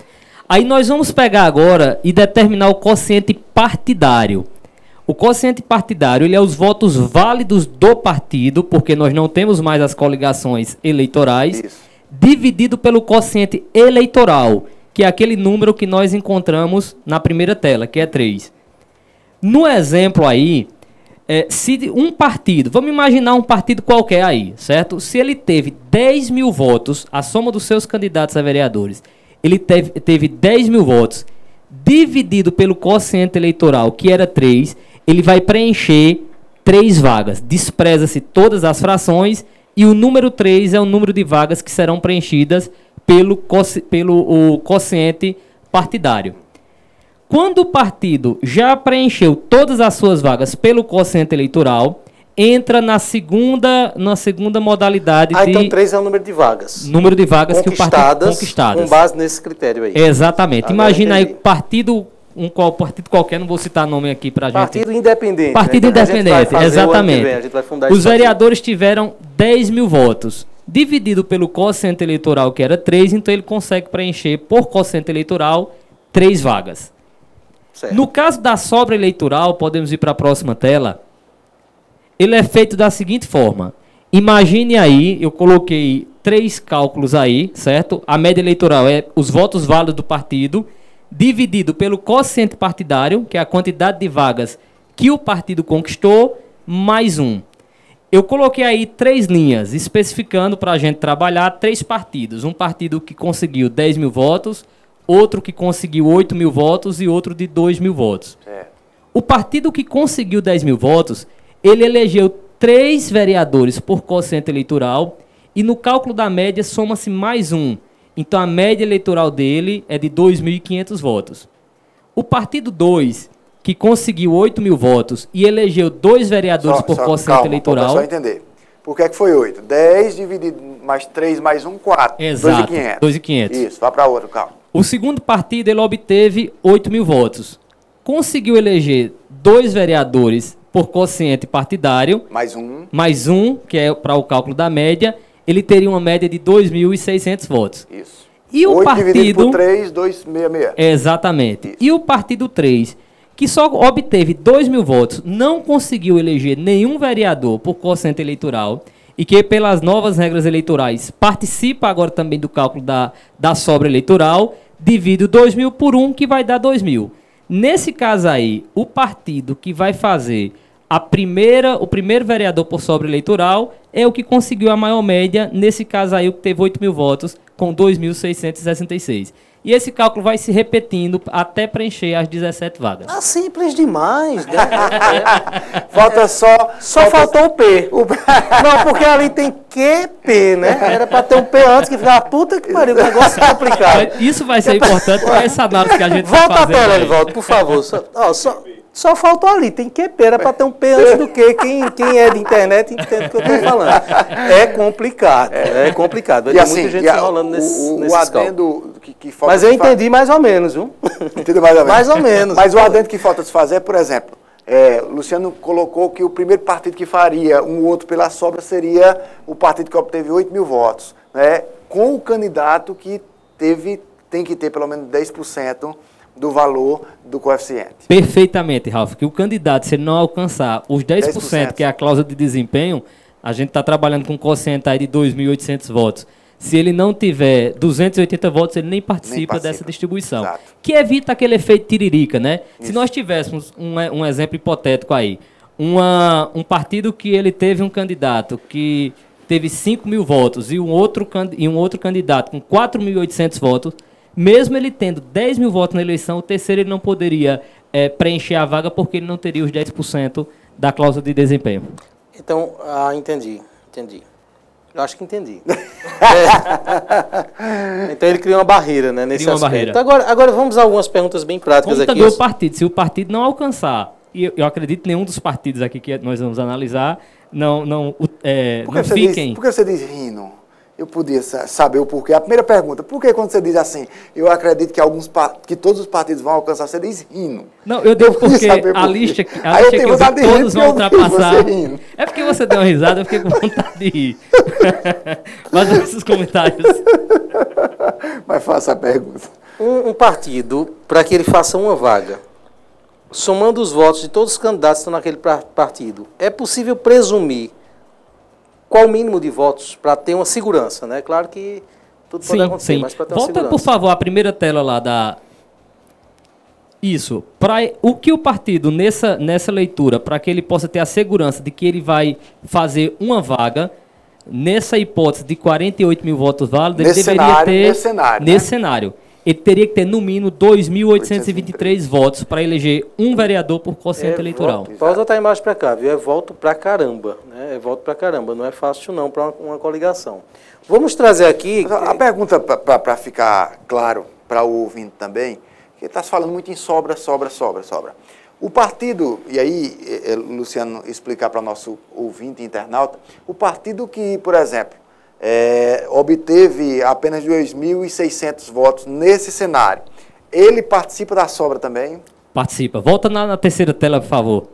Speaker 3: Aí nós vamos pegar agora e determinar o quociente partidário. O quociente partidário ele é os votos válidos do partido, porque nós não temos mais as coligações eleitorais,
Speaker 4: Isso.
Speaker 3: dividido pelo quociente eleitoral, que é aquele número que nós encontramos na primeira tela, que é 3. No exemplo aí, é, se um partido, vamos imaginar um partido qualquer aí, certo? Se ele teve 10 mil votos, a soma dos seus candidatos a vereadores, ele teve, teve 10 mil votos, dividido pelo quociente eleitoral, que era 3, ele vai preencher três vagas. Despreza-se todas as frações e o número 3 é o número de vagas que serão preenchidas pelo, pelo o quociente partidário. Quando o partido já preencheu todas as suas vagas pelo quociente eleitoral, entra na segunda, na segunda modalidade
Speaker 2: Ah,
Speaker 3: de
Speaker 2: então 3 é o número de vagas.
Speaker 3: número de vagas que o partido
Speaker 2: Conquistadas, com base nesse critério aí.
Speaker 3: Exatamente.
Speaker 2: Agora
Speaker 3: Imagina aí partido um qual partido qualquer, não vou citar nome aqui pra gente.
Speaker 2: Partido independente.
Speaker 3: Partido
Speaker 2: né? Gente vai
Speaker 3: independente, exatamente.
Speaker 2: vem,
Speaker 3: Os
Speaker 2: partido.
Speaker 3: vereadores tiveram 10 mil votos. Dividido pelo quociente eleitoral, que era 3, então ele consegue preencher por quociente eleitoral três vagas.
Speaker 2: Certo.
Speaker 3: No caso da sobra eleitoral, podemos ir para a próxima tela. Ele é feito da seguinte forma. Imagine aí, eu coloquei três cálculos aí, certo? A média eleitoral é os votos válidos do partido, dividido pelo quociente partidário, que é a quantidade de vagas que o partido conquistou, mais um. Eu coloquei aí três linhas, especificando para a gente trabalhar três partidos. Um partido que conseguiu 10 mil votos, outro que conseguiu 8 mil votos e outro de 2 mil votos. O partido que conseguiu 10 mil votos, ele elegeu três vereadores por quociente eleitoral e no cálculo da média soma-se mais um. Então a média eleitoral dele é de 2.500 votos. O partido 2, que conseguiu 8 mil votos e elegeu dois vereadores por quociente
Speaker 4: calma,
Speaker 3: eleitoral.
Speaker 4: Só entender. Por que, é que foi 8? 10 dividido mais 3 mais 1, 4.
Speaker 3: Exato,
Speaker 4: 2.500.
Speaker 3: 2.500.
Speaker 4: Isso, vai para outro, calma.
Speaker 3: O segundo partido ele obteve 8 mil votos. Conseguiu eleger dois vereadores por quociente partidário,
Speaker 4: Mais um.
Speaker 3: mais um, que é para o cálculo da média, ele teria uma média de 2.600 votos.
Speaker 4: Isso.
Speaker 3: E o
Speaker 4: 8 dividido
Speaker 3: partido.
Speaker 4: por 3, 266.
Speaker 3: Exatamente.
Speaker 4: Isso.
Speaker 3: E o partido 3, que só obteve 2 mil votos, não conseguiu eleger nenhum vereador por quociente eleitoral e que, pelas novas regras eleitorais, participa agora também do cálculo da, da sobra eleitoral, divide o 2 mil por 1, que vai dar 2 mil. Nesse caso aí, o partido que vai fazer a primeira, o primeiro vereador por sobra eleitoral é o que conseguiu a maior média, nesse caso aí, o que teve 8 mil votos, com 2.666. E esse cálculo vai se repetindo até preencher as 17 vagas.
Speaker 2: Ah, simples demais, né? (laughs)
Speaker 4: Falta só.
Speaker 2: Só faltou o P. Não, porque ali tem QP, né? Era pra ter um P antes que ficava puta que pariu, que negócio complicado.
Speaker 3: Mas Isso vai ser importante para essa análise que a gente está
Speaker 2: Volta a tela. Edivaldo, por favor. Só, ó, só, só faltou ali, tem QP, era pra ter um P antes do que. Quem, quem é de internet entende o que eu tô falando. É complicado, é complicado. Vai
Speaker 4: E
Speaker 2: ter
Speaker 4: assim,
Speaker 2: muita gente
Speaker 4: a-
Speaker 2: se enrolando nesse,
Speaker 4: o, o adendo que, que falta
Speaker 2: Mas eu entendi mais ou menos, viu?
Speaker 4: Entendeu mais ou menos?
Speaker 2: Mais ou menos.
Speaker 4: Mas o adendo que falta se fazer, por exemplo, é, Luciano colocou que o primeiro partido que faria um outro pela sobra seria o partido que obteve 8 mil votos, né, com o candidato que teve, tem que ter pelo menos 10% do valor do coeficiente.
Speaker 3: Perfeitamente, Ralf. Que o candidato, se ele não alcançar os 10%,
Speaker 4: 10%.
Speaker 3: que é a cláusula de desempenho, a gente está trabalhando com um quociente aí de 2.800 votos. Se ele não tiver 280 votos, ele nem participa,
Speaker 4: participa.
Speaker 3: dessa distribuição.
Speaker 4: Exato.
Speaker 3: Que evita aquele efeito tiririca, né? Se nós tivéssemos um, um exemplo hipotético aí, uma, um partido que ele teve um candidato que teve 5 mil votos e um, outro, e um outro candidato com 4.800 votos, mesmo ele tendo 10 mil votos na eleição, o terceiro ele não poderia eh, preencher a vaga porque ele não teria os 10% da cláusula de desempenho.
Speaker 2: Então, ah, entendi, entendi. Eu acho que entendi. É. (laughs) Então ele cria uma barreira, né, nesse
Speaker 3: Cria uma
Speaker 2: aspecto.
Speaker 3: barreira.
Speaker 2: Agora, agora vamos a algumas perguntas bem práticas
Speaker 3: Como
Speaker 2: aqui.
Speaker 3: também o partido, se o partido não alcançar, e eu, eu acredito que nenhum dos partidos aqui que nós vamos analisar, não, não, o- é,
Speaker 4: Por que,
Speaker 3: não
Speaker 4: você
Speaker 3: fiquem...
Speaker 4: diz, por que você diz rindo? Eu podia sa- saber o porquê. A primeira pergunta, por que quando você diz assim, eu acredito que, alguns, que todos os partidos vão alcançar, você diz rindo?
Speaker 3: Não, eu devo
Speaker 4: podia
Speaker 3: porque
Speaker 4: saber
Speaker 3: a
Speaker 4: por
Speaker 3: lista que, a
Speaker 4: Aí eu
Speaker 3: lista que
Speaker 4: tenho
Speaker 3: eu vi,
Speaker 4: vontade de rir
Speaker 3: todos vão
Speaker 4: eu
Speaker 3: ultrapassar. É porque você deu uma risada, eu fiquei com vontade de rir. (laughs) Mas esses comentários.
Speaker 4: Mas faça a pergunta.
Speaker 2: Um, um partido, para que ele faça uma vaga, somando os votos de todos os candidatos que estão naquele partido, é possível presumir qual o mínimo de votos para ter uma segurança, né? Claro que tudo pode
Speaker 3: Sim,
Speaker 2: acontecer,
Speaker 3: sim.
Speaker 2: mas para ter uma
Speaker 3: Volta,
Speaker 2: segurança.
Speaker 3: por favor, a primeira tela lá da. Isso. Pra, o que o partido, nessa, nessa leitura, para que ele possa ter a segurança de que ele vai fazer uma vaga, nessa hipótese de 48 mil votos válidos,
Speaker 4: Nesse
Speaker 3: ele deveria
Speaker 4: cenário,
Speaker 3: ter.
Speaker 4: nesse cenário,
Speaker 3: Nesse
Speaker 4: né?
Speaker 3: cenário. Ele teria que ter, no mínimo, 2.823 votos para eleger um vereador por quociente eleitoral.
Speaker 2: Voto, pode botar a imagem para cá, viu? É voto pra caramba, né? É voto pra caramba, não é fácil não para uma, uma coligação. Vamos trazer aqui...
Speaker 4: A- A pergunta, para ficar claro para o ouvinte também, que está se falando muito em sobra, sobra, sobra, sobra. O partido, e aí, eh, eh, Luciano, explicar para nosso ouvinte internauta, o partido que, por exemplo, eh, obteve apenas 2.600 votos nesse cenário, ele participa da sobra também?
Speaker 3: Participa. Volta na, na terceira tela, por favor.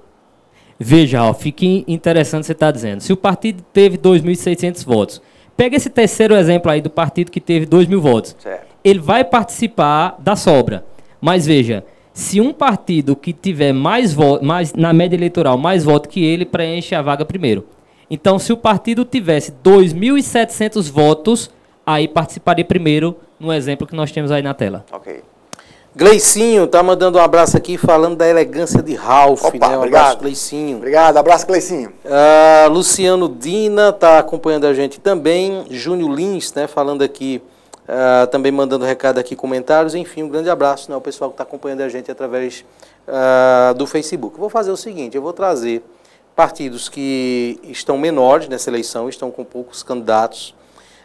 Speaker 3: Veja, ó, fique interessante que você está dizendo. Se o partido teve 2.600 votos, pega esse terceiro exemplo aí do partido que teve 2.000 votos.
Speaker 4: Certo.
Speaker 3: Ele vai participar da sobra. Mas veja, se um partido que tiver mais votos, mais, na média eleitoral, mais votos que ele, preenche a vaga primeiro. Então, se o partido tivesse 2.700 votos, aí participaria primeiro no exemplo que nós temos aí na tela.
Speaker 4: Ok.
Speaker 2: Gleicinho tá mandando um abraço aqui falando da elegância de Ralph,
Speaker 4: Opa,
Speaker 2: né? Um
Speaker 4: obrigado.
Speaker 2: abraço, Gleicinho.
Speaker 4: Obrigado, abraço, Cleicinho.
Speaker 2: Ah, Luciano Dina está acompanhando a gente também. Júnior Lins, né, falando aqui, ah, também mandando recado aqui, comentários. Enfim, um grande abraço né, ao pessoal que está acompanhando a gente através ah, do Facebook. Eu vou fazer o seguinte, eu vou trazer partidos que estão menores nessa eleição, estão com poucos candidatos,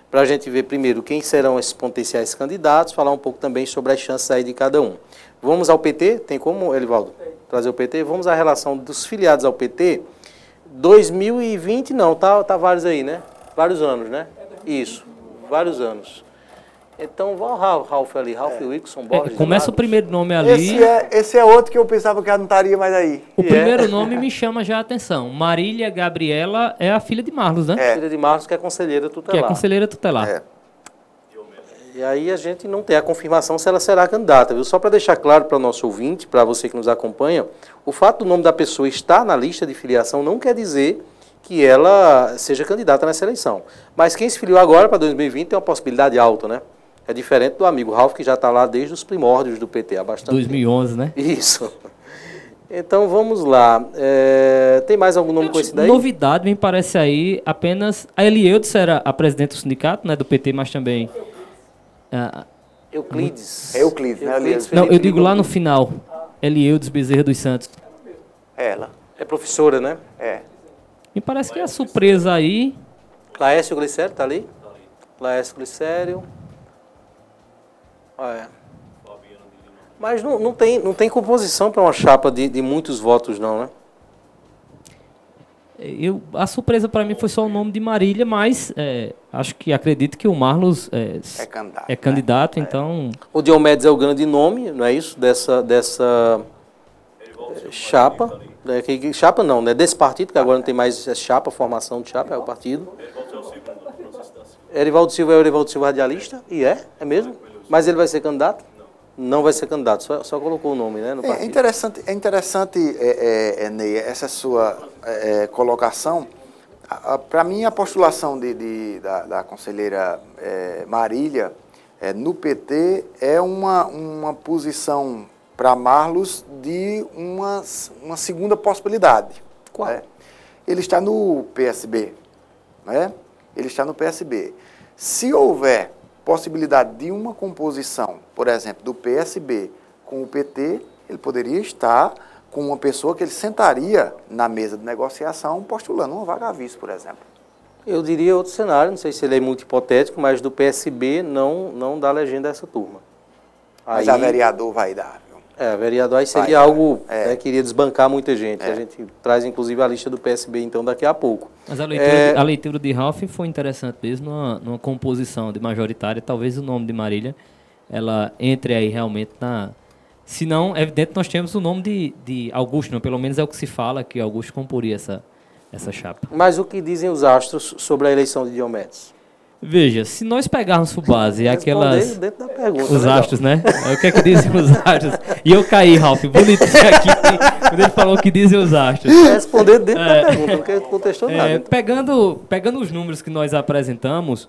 Speaker 2: para a gente ver primeiro quem serão esses potenciais candidatos, falar um pouco também sobre as chances aí de cada um. Vamos ao PT? Tem como, Elivaldo, trazer o PT? Vamos à relação dos filiados ao PT. 2020 não, tá, tá vários aí, né? Vários anos, né? Isso, vários anos. Então, vamos ao Ralph ali, Ralph Wilson
Speaker 3: É,
Speaker 2: Borges.
Speaker 3: começa o primeiro nome ali.
Speaker 4: Esse é, esse é outro que eu pensava que não estaria mais aí.
Speaker 3: O
Speaker 2: E é.
Speaker 3: primeiro nome me chama já a atenção. Marília Gabriela é a filha de Marlos, né?
Speaker 4: É.
Speaker 2: Filha de Marcos, que é conselheira
Speaker 3: Que é
Speaker 2: tutelar.
Speaker 3: conselheira tutelar.
Speaker 4: É.
Speaker 2: E aí a gente não tem a confirmação se ela será candidata, viu? Só para deixar claro para o nosso ouvinte, para você que nos acompanha, o fato do nome da pessoa estar na lista de filiação não quer dizer que ela seja candidata nessa eleição. Mas quem se filiou agora para 2020 tem uma possibilidade alta, né? É diferente do amigo Ralf, que já está lá desde os primórdios do PT, há bastante
Speaker 3: 2011, né?
Speaker 2: tempo. Isso. Então vamos lá. É, Tem mais algum nome conhecido aí?
Speaker 3: Novidade, me parece aí apenas. A Elieudes era a presidente do sindicato, né? Do PT, mas também. ah,
Speaker 2: Euclides.
Speaker 4: É Euclides, né? Elias?
Speaker 3: não, eu digo lá no final. Elieudes Bezerra dos Santos.
Speaker 4: Ela.
Speaker 2: É professora, né?
Speaker 4: É.
Speaker 3: Me parece que é a surpresa aí.
Speaker 2: Laércio Glicério, tá ali? Laércio Glicério. Ah, é. Mas não, não, tem, não tem composição para uma chapa de, de muitos votos, não, né?
Speaker 3: Eu, a surpresa para mim foi só o nome de Marília, mas é, acho que acredito que o Marlos é,
Speaker 4: É candidato.
Speaker 3: é candidato, então.
Speaker 2: O Diomedes é o grande nome, não é isso? Dessa, dessa eh, chapa. Né? Que, que- chapa não, né? Desse partido, que agora não tem mais é chapa, formação de chapa, é o partido. Erivaldo Silva é o Erivaldo Silva radialista? E é? É mesmo? Mas ele vai ser candidato? Não vai ser candidato, só, só colocou o nome, né?
Speaker 4: É, interessante, é interessante é, é, é, Ney, essa sua é, é, colocação. Para mim, a postulação de, de- da, da conselheira é, Marília é, no PT é uma, uma posição para Marlos de uma, uma segunda possibilidade.
Speaker 2: Qual?
Speaker 4: né? Ele está no PSB, né? Ele está no PSB. Se houver possibilidade de uma composição, por exemplo, do PSB com o PT, ele poderia estar com uma pessoa que ele sentaria na mesa de negociação postulando uma vaga a vice, por exemplo.
Speaker 2: Eu diria outro cenário, não sei se ele é muito hipotético, mas do PSB não, não dá legenda a essa turma.
Speaker 4: Mas a vereador vai dar.
Speaker 2: É, vereador aí seria vai, algo é. né, que iria desbancar muita gente. É. A gente traz inclusive a lista do PSB então daqui a pouco.
Speaker 3: Mas a leitura, é... a leitura de Ralph foi interessante mesmo numa, numa composição de majoritária, talvez o nome de Marília ela entre aí realmente na. Se não, é evidente nós temos o nome de, de Augusto, não, pelo menos é o que se fala que Augusto comporia essa, essa chapa.
Speaker 2: Mas o que dizem os astros sobre a eleição de Diomedes?
Speaker 3: Veja, se nós pegarmos por base aquelas.
Speaker 2: Pergunta,
Speaker 3: os legal. astros, né? É o que é que dizem os astros? E eu caí, Ralf, bonitinho aqui, quando ele falou o que dizem os astros.
Speaker 2: Responder dentro é, da pergunta, porque contestou é, nada.
Speaker 3: Pegando, pegando os números que nós apresentamos,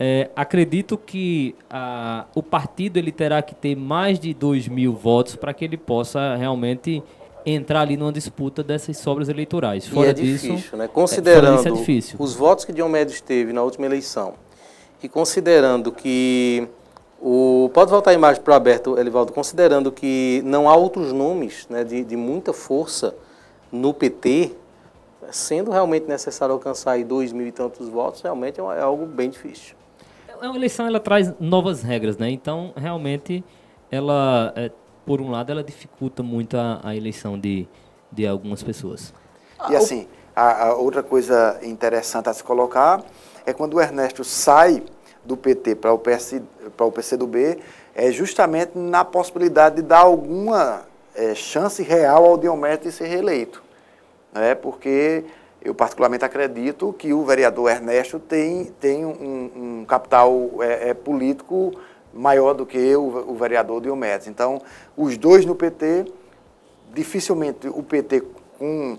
Speaker 3: é, acredito que a, o partido ele terá que ter mais de 2 mil votos para que ele possa realmente entrar ali numa disputa dessas sobras eleitorais.
Speaker 2: Fora e é disso, difícil, né? Considerando é, é difícil. os votos que Diomedes teve na última eleição e considerando que o pode voltar a imagem para o aberto, Elivaldo, considerando que não há outros nomes né, de, de muita força no PT, sendo realmente necessário alcançar aí dois mil e tantos votos, realmente é, é algo bem difícil.
Speaker 3: É uma eleição ela traz novas regras, né? Então, realmente, ela é, por um lado, ela dificulta muito a, a eleição de, de algumas pessoas.
Speaker 4: E assim, a, a, outra coisa interessante a se colocar é quando o Ernesto sai do PT para o, PS, para o PCdoB, é justamente na possibilidade de dar alguma é, chance real ao Diomedes de ser reeleito. Né? Porque eu particularmente acredito que o vereador Ernesto tem, tem um, um capital é, é, político maior do que o, o vereador Diomedes. Então, os dois no PT, dificilmente o PT com,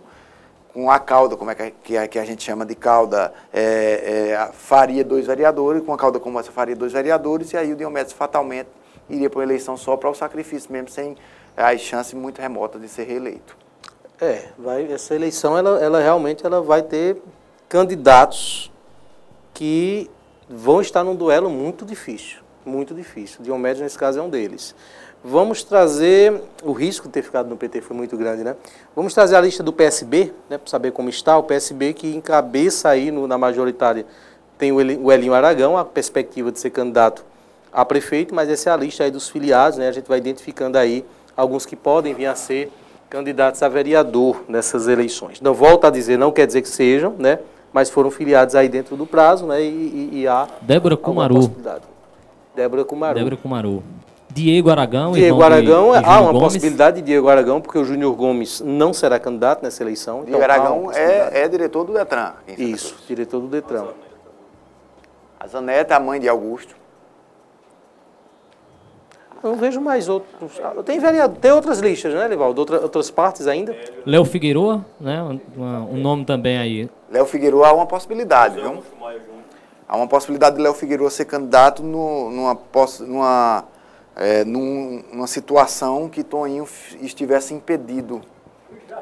Speaker 4: com a cauda, como é que, a, que a gente chama de cauda, é, é, faria dois vereadores, com a cauda como essa faria dois vereadores, e aí o Diomedes fatalmente iria para uma eleição só para o sacrifício mesmo, sem as chances muito remotas de ser reeleito.
Speaker 2: É, vai, essa eleição, ela, ela realmente ela vai ter candidatos que vão estar num duelo muito difícil muito difícil. Diomedes, nesse caso, é um deles. Vamos trazer, o risco de ter ficado no PT foi muito grande, né? Vamos trazer a lista do PSB, né, para saber como está. O PSB que encabeça aí no, na majoritária tem o Elinho Aragão, a perspectiva de ser candidato a prefeito, mas essa é a lista aí dos filiados, né? A gente vai identificando aí alguns que podem vir a ser candidatos a vereador nessas eleições. Não volto a dizer, não quer dizer que sejam, né? Mas foram filiados aí dentro do prazo, né? E, e, e há
Speaker 3: Débora Kumaru.
Speaker 2: Débora Kumaru.
Speaker 3: Débora Kumaru. Diego Aragão.
Speaker 2: Diego Aragão, de, de há uma Gomes. possibilidade de Diego Aragão, porque o Júnior Gomes não será candidato nessa eleição.
Speaker 4: Diego então, Aragão é, é, diretor do Detran.
Speaker 2: Isso, diretor do Detran.
Speaker 4: A Zaneta é a mãe de Augusto.
Speaker 2: Eu não vejo mais outros. Tem, vereador, tem outras listas, né, Livaldo? Outra, outras partes ainda?
Speaker 3: Léo Figueiredo, né? Um, um, nome também aí.
Speaker 4: Léo Figueiredo há uma possibilidade, viu? Há uma possibilidade de Léo Figueiredo ser candidato no, numa, numa, é, numa situação que Toninho estivesse impedido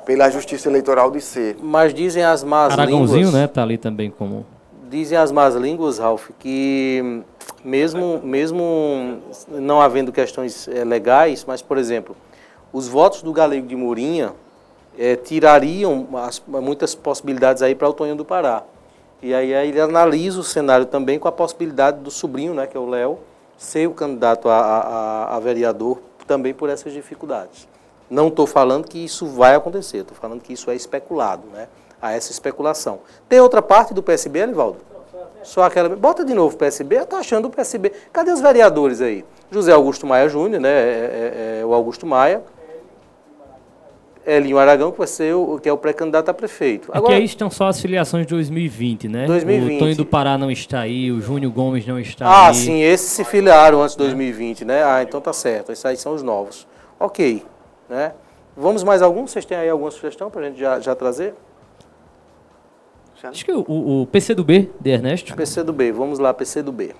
Speaker 4: pela Justiça Eleitoral de ser.
Speaker 2: Mas dizem as más
Speaker 3: Aragãozinho,
Speaker 2: línguas...
Speaker 3: né? Tá ali também como...
Speaker 2: Dizem as más línguas, Ralf, que mesmo, mesmo não havendo questões é, legais, mas, por exemplo, os votos do Galego de Mourinha é, tirariam as, muitas possibilidades aí para o Tonho do Pará. E aí, aí ele analisa o cenário também com a possibilidade do sobrinho, né, que é o Léo, ser o candidato a, a, a vereador também por essas dificuldades. Não estou falando que isso vai acontecer, estou falando que isso é especulado, né? Há essa especulação. Tem outra parte do PSB, Elivaldo? Só aquela. Bota de novo o PSB, eu estou achando o PSB. Cadê os vereadores aí? José Augusto Maia Júnior, né? É, é, é o Augusto Maia. Elinho Aragão, que vai ser o, que é o pré-candidato a prefeito.
Speaker 3: Agora, Aqui aí estão só as filiações de 2020, né?
Speaker 2: 2020.
Speaker 3: O Tonho do Pará não está aí, o Júnior Gomes não está
Speaker 2: ah,
Speaker 3: aí.
Speaker 2: Ah, sim, esses se filiaram antes de 2020, né? Ah, então tá certo, esses aí são os novos. Ok, né? Vamos mais alguns? Vocês têm aí alguma sugestão para a gente já, já trazer?
Speaker 3: Acho que o, o, o PC do B, de Ernesto.
Speaker 2: PC do B, vamos lá, PC do B.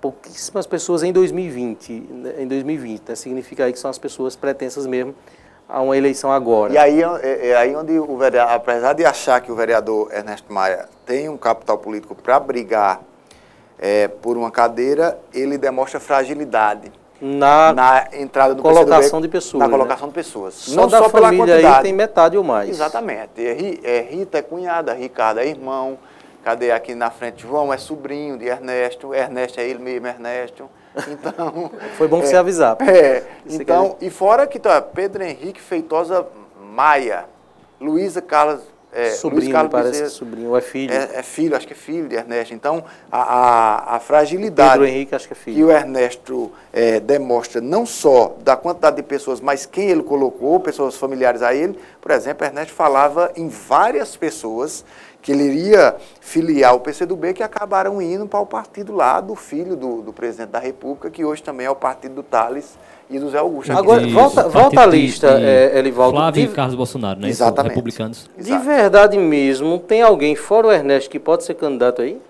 Speaker 2: Pouquíssimas pessoas em 2020, em 2020, né? Significa aí que são as pessoas pretensas mesmo a uma eleição agora.
Speaker 4: E aí é, é aí onde o vereador, apesar de achar que o vereador Ernesto Maia tem um capital político para brigar é, por uma cadeira, ele demonstra fragilidade.
Speaker 2: na,
Speaker 4: na entrada do
Speaker 2: colocação
Speaker 4: PCdoB,
Speaker 2: de pessoas.
Speaker 4: Na
Speaker 2: né?
Speaker 4: colocação de pessoas.
Speaker 2: Só
Speaker 4: Não
Speaker 2: da
Speaker 4: só pela
Speaker 2: família
Speaker 4: quantidade.
Speaker 2: aí tem metade ou mais.
Speaker 4: Exatamente. É, é Rita é cunhada, Ricardo é irmão. Cadê aqui na frente? João é sobrinho de Ernesto, Ernesto é ele mesmo, Ernesto. Então. (laughs)
Speaker 2: Foi bom
Speaker 4: é,
Speaker 2: você avisar.
Speaker 4: É. Então, e fora que tá Pedro Henrique Feitosa Maia, Luísa Carlos. É, Luiz
Speaker 2: sobrinho, me
Speaker 4: Carlos
Speaker 2: parece
Speaker 4: Bezerra,
Speaker 2: que sobrinho, ou é filho.
Speaker 4: é, é filho, acho que é filho de Ernesto. Então, a, a, a fragilidade
Speaker 2: Pedro Henrique, acho que é
Speaker 4: que
Speaker 2: filho.
Speaker 4: o Ernesto é, demonstra não só da quantidade de pessoas, mas quem ele colocou, pessoas familiares a ele. Por exemplo, Ernesto falava em várias pessoas que ele iria filiar o PCdoB que acabaram indo para o partido lá do filho do, do presidente da República, que hoje também é o partido do Thales e do Zé Augusto.
Speaker 2: Agora,
Speaker 3: De-
Speaker 2: volta- volta à lista, é, Elivaldo.
Speaker 3: Flávio
Speaker 2: De-
Speaker 3: e Carlos Bolsonaro, né?
Speaker 4: Exatamente.
Speaker 3: Republicanos.
Speaker 2: De verdade mesmo, tem alguém fora o Ernesto que pode ser candidato aí?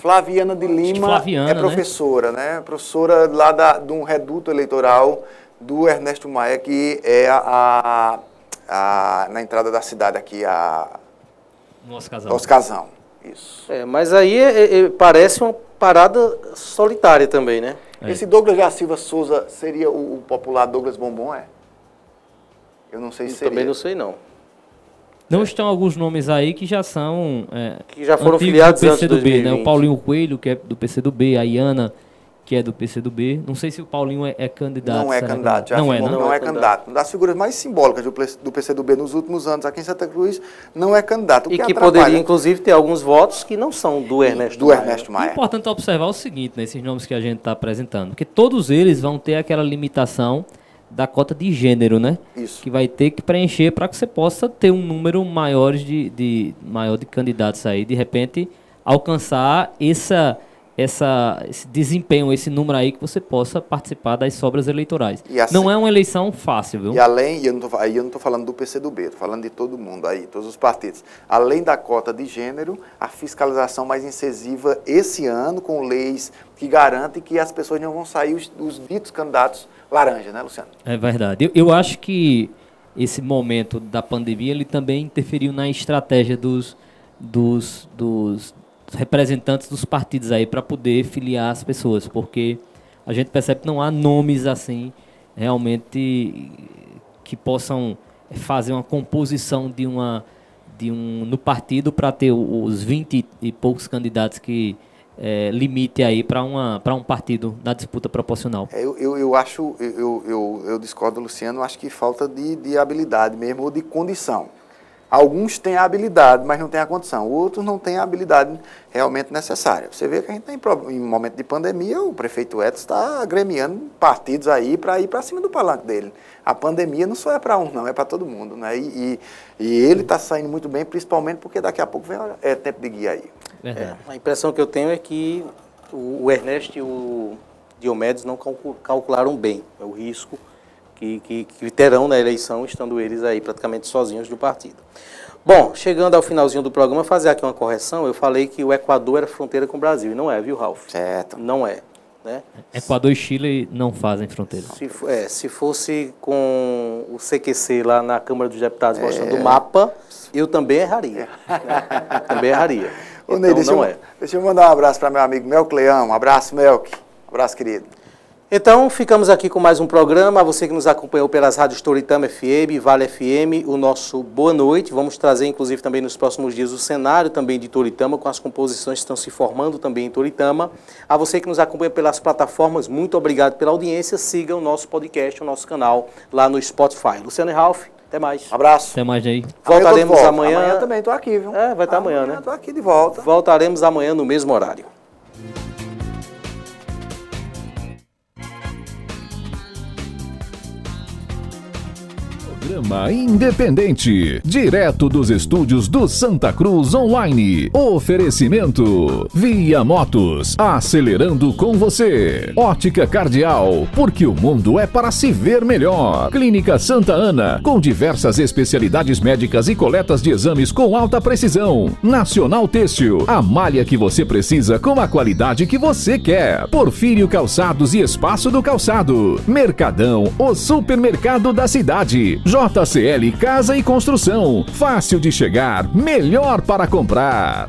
Speaker 4: Flaviana de Lima
Speaker 3: Flaviana,
Speaker 4: é
Speaker 3: né?
Speaker 4: professora, né? Professora lá da, de um reduto eleitoral do Ernesto Maia, que é a, a- a- na entrada da cidade aqui, a
Speaker 3: Nosso casal.
Speaker 4: Oscasão. Isso.
Speaker 2: É, mas aí é- é- parece uma parada solitária também, né?
Speaker 3: É.
Speaker 4: Esse Douglas da Silva Souza seria o, o popular Douglas Bombom, é? Eu não sei se seria.
Speaker 2: Também não sei não.
Speaker 3: Não estão alguns nomes aí que já são. É,
Speaker 2: Que já foram filiados
Speaker 3: do
Speaker 2: antes
Speaker 3: PCdoB, né?
Speaker 2: 2020.
Speaker 3: O Paulinho Coelho, que é do PCdoB, a Iana, que é do PCdoB. Não sei se o Paulinho é, é candidato.
Speaker 4: Não é candidato, já
Speaker 3: Não é, não?
Speaker 4: que não
Speaker 2: Não
Speaker 4: é
Speaker 2: é
Speaker 4: candidato. Uma das figuras mais simbólicas do, PCdoB nos últimos anos aqui em Santa Cruz não é candidato. O
Speaker 2: E que
Speaker 4: atrapalha
Speaker 2: poderia, inclusive, ter alguns votos que não são do Ernesto
Speaker 4: do
Speaker 2: Maia.
Speaker 4: Ernesto
Speaker 3: É
Speaker 4: Maia.
Speaker 3: importante observar o seguinte, nesses nomes que a gente está apresentando, que todos eles vão ter aquela limitação da cota de gênero, né?
Speaker 4: Isso.
Speaker 3: Que vai ter que preencher para que você possa ter um número maior de, de, maior de candidatos aí, de repente alcançar essa, essa, esse desempenho, esse número aí que você possa participar das sobras eleitorais.
Speaker 4: Assim-
Speaker 3: Não é uma eleição fácil, viu?
Speaker 4: E além, e eu não tô, aí eu não estou falando do PCdoB, estou falando de todo mundo aí, todos os partidos. Além da cota de gênero, a fiscalização mais incisiva esse ano, com leis que garantem que as pessoas não vão sair os, os ditos candidatos laranja, né, Luciano?
Speaker 3: É verdade. Eu, eu acho que esse momento da pandemia ele também interferiu na estratégia dos, dos, dos representantes dos partidos aí para poder filiar as pessoas, porque a gente percebe que não há nomes assim realmente que possam fazer uma composição de uma de um no partido para ter os 20 e poucos candidatos que é, limite aí para uma para um partido na disputa proporcional.
Speaker 4: É, Eu, eu, eu acho, eu, eu, eu discordo, Luciano, acho que falta de, de habilidade mesmo, ou de condição. Alguns têm a habilidade, mas não têm a condição. Outros não têm a habilidade realmente necessária. Você vê que a gente está em, pro- em momento de pandemia, o prefeito Edson está agremiando partidos aí para ir para cima do palanque dele. A pandemia não só é para um, não, é para todo mundo. Né? E, e, e ele está saindo muito bem, principalmente porque daqui a pouco vem é tempo de guia aí.
Speaker 3: Verdade.
Speaker 2: A impressão que eu tenho é que o, o Ernesto e o Diomedes não calcu- calcularam bem é o risco que, que, que terão na eleição, estando eles aí praticamente sozinhos do partido. Bom, chegando ao finalzinho do programa, fazer aqui uma correção. Eu falei que o Equador era fronteira com o Brasil, e não é, viu, Ralf?
Speaker 4: Certo.
Speaker 2: Não é. Né?
Speaker 3: Equador e Chile não fazem fronteira.
Speaker 2: Se, é, se fosse com o CQC lá na Câmara dos Deputados mostrando o mapa, eu também erraria. né? (laughs) também erraria.
Speaker 4: Ô,
Speaker 2: Então,
Speaker 4: Ney, deixa,
Speaker 2: não
Speaker 4: eu,
Speaker 2: é.
Speaker 4: deixa eu mandar um abraço para meu amigo Melk Leão. Um abraço, Melk. Um abraço, querido.
Speaker 2: Então, ficamos aqui com mais um programa. A você que nos acompanhou pelas rádios Toritama FM, Vale FM, o nosso boa noite. Vamos trazer, inclusive, também nos próximos dias o cenário também de Toritama, com as composições que estão se formando também em Toritama. A você que nos acompanha pelas plataformas, muito obrigado pela audiência. Siga o nosso podcast, o nosso canal lá no Spotify. Luciano e Ralph, até mais.
Speaker 4: Abraço.
Speaker 3: Até mais aí.
Speaker 4: Amanhã
Speaker 2: Voltaremos
Speaker 4: volta.
Speaker 2: amanhã.
Speaker 4: Amanhã também estou aqui, viu?
Speaker 2: É, vai estar amanhã, né?
Speaker 4: Estou aqui de volta.
Speaker 2: Voltaremos amanhã no mesmo horário.
Speaker 1: Programa independente, direto dos estúdios do Santa Cruz Online. Oferecimento: Via Motos, acelerando com você. Ótica Cardial, porque o mundo é para se ver melhor. Clínica Santa Ana, com diversas especialidades médicas e coletas de exames com alta precisão. Nacional Têxtil, a malha que você precisa com a qualidade que você quer. Porfírio Calçados e Espaço do Calçado. Mercadão, o supermercado da cidade. JCL Casa e Construção. Fácil de chegar, melhor para comprar.